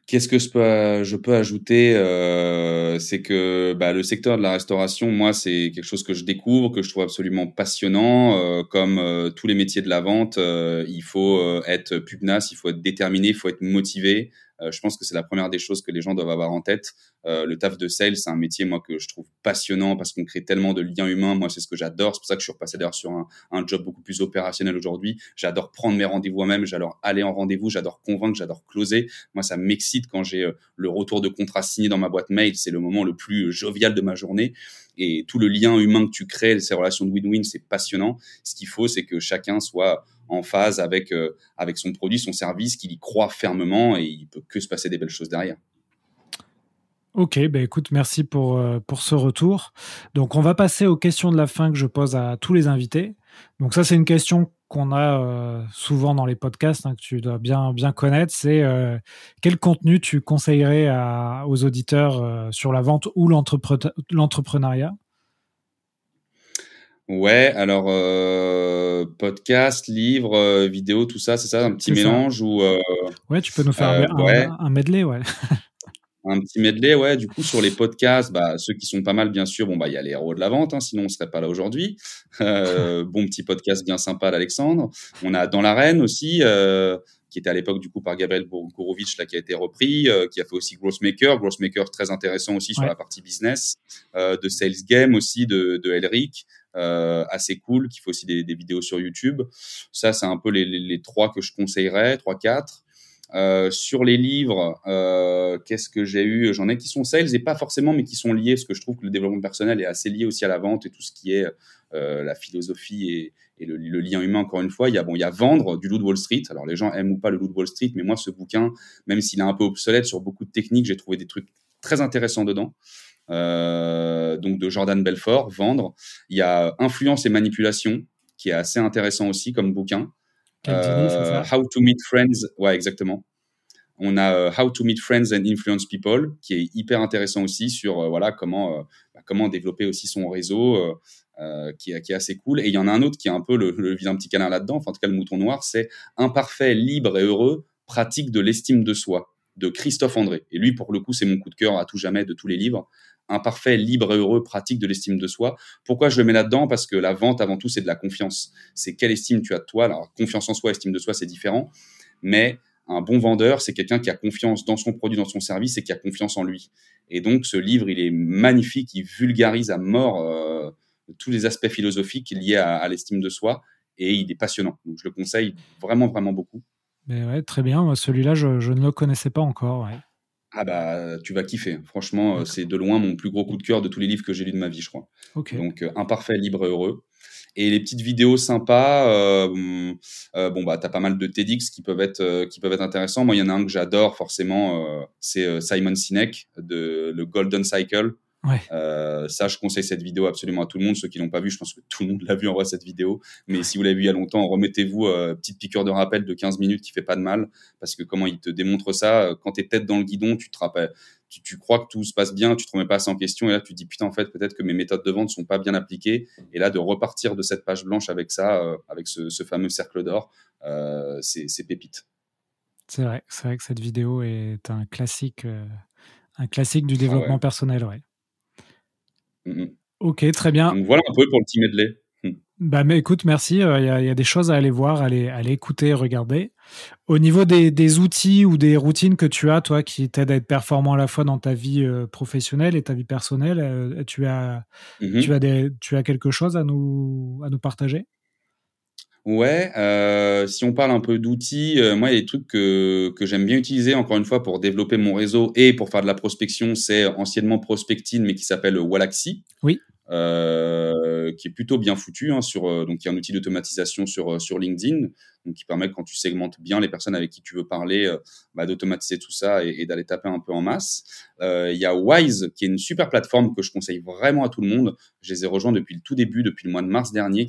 Qu'est-ce que je peux, ajouter euh, C'est que bah, le secteur de la restauration, moi, c'est quelque chose que je découvre, que je trouve absolument passionnant. Euh, comme euh, tous les métiers de la vente, euh, il faut être pugnace, il faut être déterminé, il faut être motivé. Je pense que c'est la première des choses que les gens doivent avoir en tête. Euh, le taf de sales, c'est un métier moi que je trouve passionnant parce qu'on crée tellement de liens humains. Moi, c'est ce que j'adore. C'est pour ça que je suis repassé d'ailleurs sur un, un, job beaucoup plus opérationnel aujourd'hui. J'adore prendre mes rendez-vous moi-même. J'adore aller en rendez-vous. J'adore convaincre. J'adore closer. Moi, ça m'excite quand j'ai euh, le retour de contrat signé dans ma boîte mail. C'est le moment le plus jovial de ma journée et tout le lien humain que tu crées, ces relations de win-win, c'est passionnant. Ce qu'il faut, c'est que chacun soit en phase avec, euh, avec son produit, son service, qu'il y croit fermement et il peut que se passer des belles choses derrière. Ok, bah écoute, merci pour, euh, pour ce retour. Donc, on va passer aux questions de la fin que je pose à tous les invités. Donc, ça, c'est une question qu'on a euh, souvent dans les podcasts, hein, que tu dois bien, bien connaître. C'est euh, quel contenu tu conseillerais à, aux auditeurs sur la vente ou l'entrepreneuriat? Ouais, alors euh, podcast, livre, euh, vidéo, tout ça, c'est ça, un petit mélange ou euh, Ouais, tu peux nous faire un, ouais. un, un, medley, ouais. un petit medley, ouais. Du coup, sur les podcasts, bah, ceux qui sont pas mal, bien sûr, bon, bah, il y a les héros de la vente, hein, sinon on serait pas là aujourd'hui. Euh, bon petit podcast bien sympa d'Alexandre. On a Dans l'arène aussi, euh, qui était à l'époque du coup par Gabriel Gourovitch, là, qui a été repris, euh, qui a fait aussi Grossmaker. Grossmaker très intéressant aussi sur la partie business, euh, de Sales Game aussi de, de Elric. assez cool, qui fait aussi des, vidéos sur YouTube. Ça, c'est un peu les, les, trois que je conseillerais, trois, quatre. Euh, sur les livres, euh, qu'est-ce que j'ai eu? J'en ai qui sont sales et pas forcément, mais qui sont liés, parce que je trouve que le développement personnel est assez lié aussi à la vente et tout ce qui est euh, la philosophie et, le, lien humain, encore une fois. Il y, a, bon, il y a Vendre du Loup de Wall Street. Alors, les gens aiment ou pas le Loup de Wall Street, mais moi, ce bouquin, même s'il est un peu obsolète sur beaucoup de techniques, j'ai trouvé des trucs très intéressants dedans. donc, de Jordan Belfort, Vendre. Il y a Influence et Manipulation, qui est assez intéressant aussi comme bouquin. Euh, How to Meet Friends, ouais, exactement. On a euh, How to Meet Friends and Influence People, qui est hyper intéressant aussi sur euh, voilà comment bah, comment développer aussi son réseau, qui, est, assez cool. Et il y en a un autre qui est un peu le, le vilain petit canard là-dedans, enfin en tout cas le mouton noir, c'est Imparfait, libre et heureux, pratique de l'estime de soi de Christophe André. Et lui, pour le coup, c'est mon coup de cœur à tout jamais de tous les livres imparfait, libre et heureux, pratique de l'estime de soi. Pourquoi je le mets là-dedans? Parce que la vente, avant tout, c'est de la confiance. C'est quelle estime tu as de toi? Alors, confiance en soi, estime de soi, c'est différent. Mais un bon vendeur, c'est quelqu'un qui a confiance dans son produit, dans son service et qui a confiance en lui. Et donc, ce livre, il est magnifique. Il vulgarise à mort euh, tous les aspects philosophiques liés à, l'estime de soi. Et il est passionnant. Donc, je le conseille vraiment, vraiment beaucoup. Mais ouais, très bien. Celui-là, je, ne le connaissais pas encore. Ah bah tu vas kiffer. Franchement, euh, c'est de loin mon plus gros coup de cœur de tous les livres que j'ai lus de ma vie, je crois. Donc euh, imparfait, libre et heureux. Et les petites vidéos sympas, euh, bon bah t'as pas mal de TEDx qui peuvent être qui peuvent être intéressants. Moi, il y en a un que j'adore forcément, c'est Simon Sinek de le Golden Cycle. Euh, ça, je conseille cette vidéo absolument à tout le monde. Ceux qui l'ont pas vu, je pense que tout le monde l'a vu en vrai cette vidéo. Mais si vous l'avez vu il y a longtemps, remettez-vous euh, petite piqûre de rappel de 15 minutes qui fait pas de mal, parce que comment il te démontre ça, euh, quand t'es tête dans le guidon, tu te rappelles, tu, crois que tout se passe bien, tu te remets pas ça en question, et là tu te dis putain en fait peut-être que mes méthodes de vente sont pas bien appliquées, et là de repartir de cette page blanche avec ça, avec ce, fameux cercle d'or, c'est pépite. C'est vrai, c'est vrai que cette vidéo est un classique, un classique du ah développement personnel, ouais. Mmh ok, très bien. Donc voilà un peu pour le petit medley. Mmh. Bah, mais écoute, merci. Euh, il y, a des choses à aller voir, à aller, écouter, regarder. Au niveau des, outils ou des routines que tu as, toi, qui t'aident à être performant à la fois dans ta vie euh, professionnelle et ta vie personnelle, euh, tu, as, mmh tu, as des, tu as quelque chose à nous, à nous partager? Ouais, euh, si on parle un peu d'outils, euh, moi, il y a des trucs que, que j'aime bien utiliser, encore une fois, pour développer mon réseau et pour faire de la prospection, c'est anciennement Prospectine, mais qui s'appelle Walaxy. Oui. Euh, qui est plutôt bien foutu, hein, sur, euh, donc qui est un outil d'automatisation sur, sur LinkedIn, donc qui permet, quand tu segmentes bien les personnes avec qui tu veux parler, bah, d'automatiser tout ça et, d'aller taper un peu en masse. Il y a Wise, qui est une super plateforme que je conseille vraiment à tout le monde. Je les ai rejoints depuis le tout début, depuis le mois de mars dernier,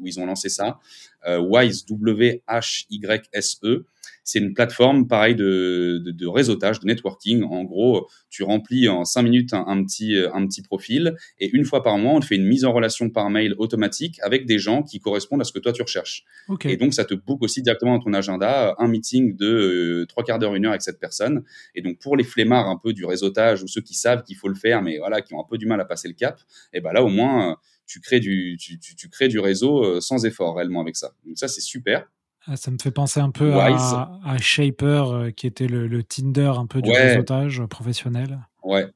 où ils ont lancé ça. Wise, W-H-Y-S-E. C'est une plateforme, pareil, de, de, de, réseautage, de networking. En gros, tu remplis en cinq minutes un, petit, un petit profil et une fois par mois, on te fait une mise en relation par mail automatique avec des gens qui correspondent à ce que toi tu recherches. Et donc, ça te book aussi directement dans ton agenda un meeting de euh, trois quarts d'heure, une heure avec cette personne. Et donc, pour les flemmards un peu du réseautage ou ceux qui savent qu'il faut le faire, mais voilà, qui ont un peu du mal à passer le cap, et ben là, au moins, tu crées du, tu, tu crées du réseau euh, sans effort réellement avec ça. Donc ça, c'est super. Ah, ça me fait penser un peu à, Shaper, euh, qui était le, Tinder un peu du réseautage professionnel. Ouais,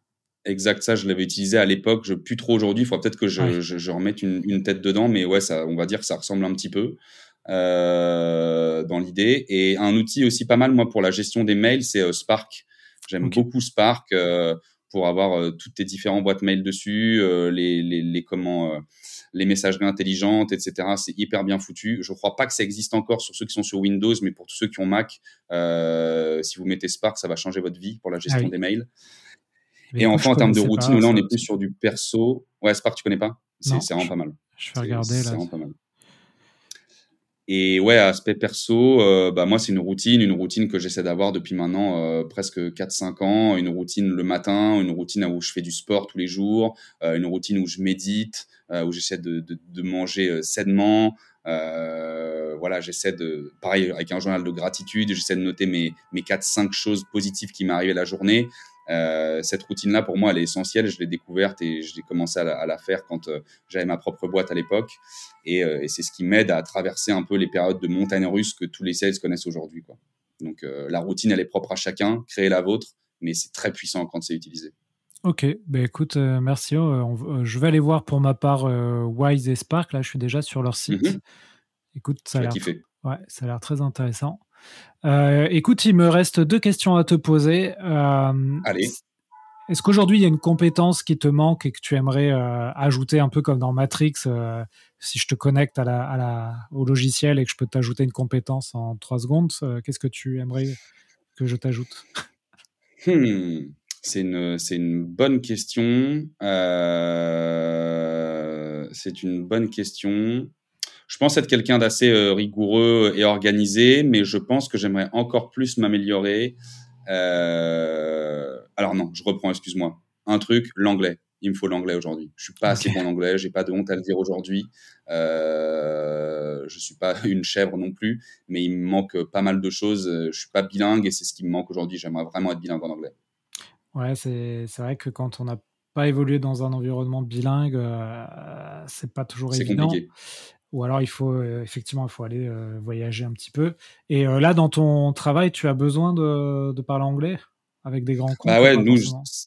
exact. Ça, je l'avais utilisé à l'époque. Je plus trop aujourd'hui. Il faudra peut-être que je, je, remette une, tête dedans, mais ouais, ça, on va dire que ça ressemble un petit peu euh, dans l'idée. Et un outil aussi pas mal, moi, pour la gestion des mails, c'est euh, Spark. J'aime beaucoup Spark pour avoir toutes tes différentes boîtes mail dessus, les, les, les, comment les messageries intelligentes, etc. C'est hyper bien foutu. Je ne crois pas que ça existe encore sur ceux qui sont sur Windows, mais pour tous ceux qui ont Mac, euh, si vous mettez Spark, ça va changer votre vie pour la gestion ah des mails. et enfin, en termes de routine, là, on est plus sur du perso. Ouais, Spark, tu connais pas? C'est vraiment pas mal. Je vais regarder là. C'est vraiment pas mal. Et ouais, aspect perso, euh, bah moi c'est une routine, une routine que j'essaie d'avoir depuis maintenant euh, presque 4-5 ans, une routine le matin, une routine où je fais du sport tous les jours, euh, une routine où je médite, où j'essaie de, manger sainement. voilà, j'essaie de, pareil avec un journal de gratitude, j'essaie de noter mes, mes 4-5 choses positives qui m'arrivent la journée. Euh, cette routine-là, pour moi, elle est essentielle. Je l'ai découverte et j'ai commencé à la, faire quand euh, j'avais ma propre boîte à l'époque. Euh, et, c'est ce qui m'aide à traverser un peu les périodes de montagne russe que tous les sales connaissent aujourd'hui. Donc, la routine, elle est propre à chacun. Créez la vôtre, mais c'est très puissant quand c'est utilisé. Ok, ben écoute, merci. je vais aller voir pour ma part Wise et Spark. Là, je suis déjà sur leur site. Mhm. Écoute, ça a l'air. Ouais, ça a l'air très intéressant. Écoute, il me reste deux questions à te poser. Allez. Est-ce qu'aujourd'hui, il y a une compétence qui te manque et que tu aimerais euh, ajouter un peu comme dans Matrix euh, Si je te connecte à la, au logiciel et que je peux t'ajouter une compétence en trois secondes, euh, qu'est-ce que tu aimerais que je t'ajoute? Hmm, C'est une, une, bonne question. c'est une bonne question. Je pense être quelqu'un d'assez rigoureux et organisé, mais je pense que j'aimerais encore plus m'améliorer euh, alors non, je reprends, excuse-moi. Un truc, l'anglais. Il me faut l'anglais aujourd'hui. Je suis pas assez bon en anglais, j'ai pas de honte à le dire aujourd'hui. Euh, je suis pas une chèvre non plus, mais il me manque pas mal de choses. Je suis pas bilingue et c'est ce qui me manque aujourd'hui. J'aimerais vraiment être bilingue en anglais. Ouais, c'est vrai que quand on n'a pas évolué dans un environnement bilingue, euh, c'est pas toujours évident. C'est compliqué. Ou alors il faut euh, effectivement il faut aller euh, voyager un petit peu. Et euh, là, dans ton travail, tu as besoin de, de parler anglais avec des grands comptes. Bah ouais, nous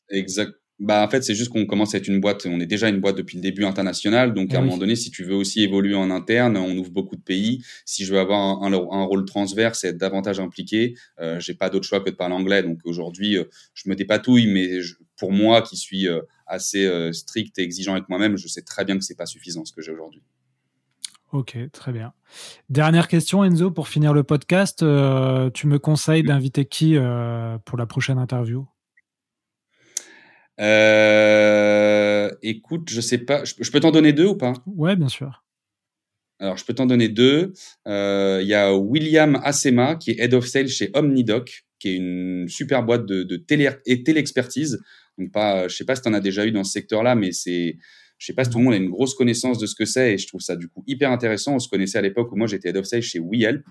exact. Bah en fait, c'est juste qu'on commence à être une boîte. On est déjà une boîte depuis le début international. Donc à un moment donné, si tu veux aussi évoluer en interne, on ouvre beaucoup de pays. Si je veux avoir un, un, rôle transverse et être davantage impliqué, euh, j'ai pas d'autre choix que de parler anglais. Donc aujourd'hui, je me dépatouille, mais pour moi qui suis assez strict et exigeant avec moi-même, je sais très bien que c'est pas suffisant ce que j'ai aujourd'hui. Ok, très bien. Dernière question, Enzo, pour finir le podcast. Euh, tu me conseilles d'inviter qui euh, pour la prochaine interview? Euh, Écoute, je sais pas. Je, peux t'en donner deux ou pas? Ouais, bien sûr. Alors, je peux t'en donner deux. Il y a William Asema, qui est Head of Sales chez Omnidoc, qui est une super boîte de, de télé et téléexpertise. Donc, pas, je sais pas si tu en as déjà eu dans ce secteur-là, mais c'est je sais pas si tout le monde a une grosse connaissance de ce que c'est et je trouve ça du coup hyper intéressant. On se connaissait à l'époque où moi j'étais head of sales chez WeHelp.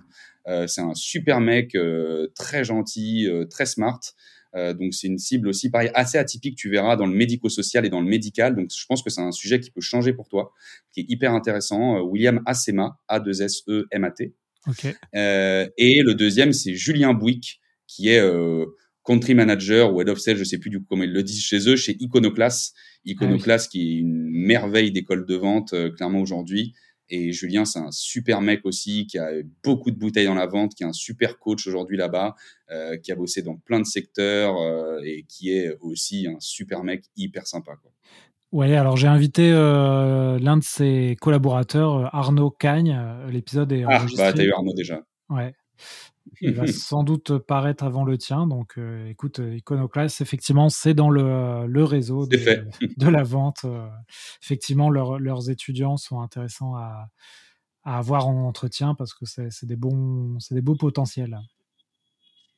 Euh, c'est un super mec, euh, très gentil, euh, très smart. donc c'est une cible aussi pareil assez atypique. Tu verras dans le médico-social et dans le médical. Donc je pense que c'est un sujet qui peut changer pour toi, qui est hyper intéressant. William Asema, A 2 S E M A T. et le deuxième c'est Julien Bouic qui est country manager ou head of sales, je sais plus du coup comment ils le disent chez eux, chez Iconoclast. Iconoclast ah qui est une merveille d'école de vente euh, clairement aujourd'hui. Et Julien, c'est un super mec aussi, qui a beaucoup de bouteilles dans la vente, qui est un super coach aujourd'hui là-bas, euh, qui a bossé dans plein de secteurs euh, et qui est aussi un super mec hyper sympa. Quoi. Ouais, alors j'ai invité l'un de ses collaborateurs, Arnaud Cagne. L'épisode est enregistré. Ah, bah t'as eu Arnaud déjà. Ouais. Il va sans doute paraître avant le tien. Donc, euh, écoute, euh, Iconoclast, effectivement, c'est dans le, le réseau de, de, la vente. Euh, effectivement, leurs étudiants sont intéressants à, à, avoir en entretien parce que c'est des, bons, des beaux potentiels.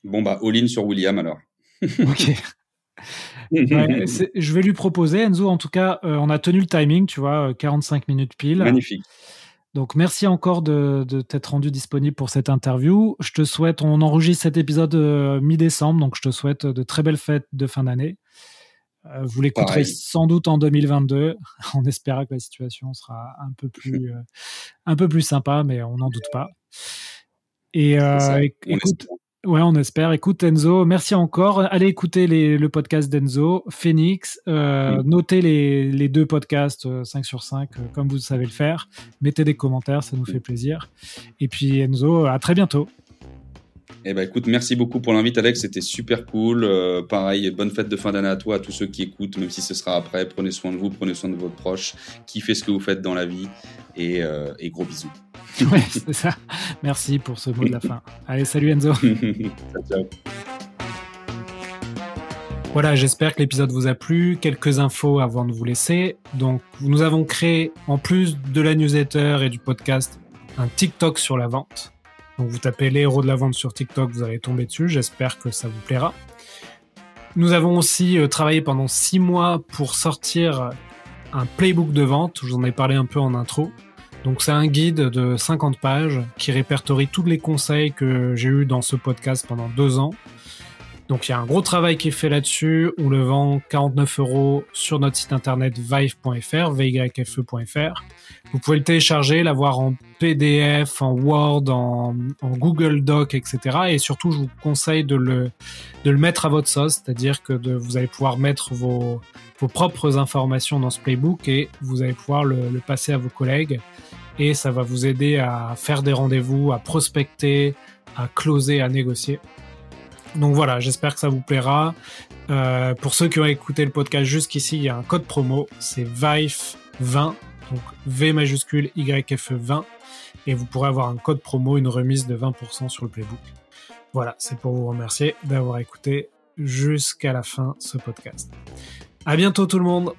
Bon, bah, all-in sur William alors. ok. je vais lui proposer, Enzo, en tout cas, on a tenu le timing, tu vois, 45 minutes pile. Magnifique. Donc merci encore de, t'être rendu disponible pour cette interview. Je te souhaite, on enregistre cet épisode euh, mi-décembre, donc je te souhaite de très belles fêtes de fin d'année. Euh, vous l'écouterez sans doute en 2022. On espère que la situation sera un peu plus, euh, un peu plus sympa, mais on n'en doute pas. Et écoute, Ouais, on espère. Écoute, Enzo, merci encore. Allez écouter le podcast d'Enzo, Phoenix. Euh, Notez les, deux podcasts 5 euh, sur 5, euh, comme vous savez le faire. Mettez des commentaires, ça nous fait plaisir. Et puis, Enzo, à très bientôt. Eh ben, écoute, merci beaucoup pour l'invite, Alex. C'était super cool. pareil, bonne fête de fin d'année à toi, à tous ceux qui écoutent, même si ce sera après. Prenez soin de vous, prenez soin de votre proche. Kiffez ce que vous faites dans la vie. et gros bisous. Ouais, c'est ça. Merci pour ce mot de la fin. Allez, salut Enzo. Voilà, j'espère que l'épisode vous a plu. Quelques infos avant de vous laisser. Donc, nous avons créé, en plus de la newsletter et du podcast, un TikTok sur la vente. Donc, vous tapez les héros de la vente sur TikTok, vous allez tomber dessus. J'espère que ça vous plaira. Nous avons aussi euh, travaillé pendant six mois pour sortir un playbook de vente. Je vous en ai parlé un peu en intro. Donc c'est un guide de 50 pages qui répertorie tous les conseils que j'ai eus dans ce podcast pendant deux ans. Donc il y a un gros travail qui est fait là-dessus. On le vend 49 euros sur notre site internet vive.fr, vyfe.fr. Vous pouvez le télécharger, l'avoir en PDF, en Word, en, Google Doc, etc. Et surtout, je vous conseille de le, de le mettre à votre sauce, c'est-à-dire que vous allez pouvoir mettre vos, vos propres informations dans ce playbook et vous allez pouvoir le, le passer à vos collègues. Et ça va vous aider à faire des rendez-vous, à prospecter, à closer, à négocier. Donc voilà, j'espère que ça vous plaira. Euh, pour ceux qui ont écouté le podcast jusqu'ici, il y a un code promo, c'est VIFE20, donc V majuscule YFE20, et vous pourrez avoir un code promo, une remise de 20% sur le playbook. Voilà, c'est pour vous remercier d'avoir écouté jusqu'à la fin ce podcast. À bientôt tout le monde!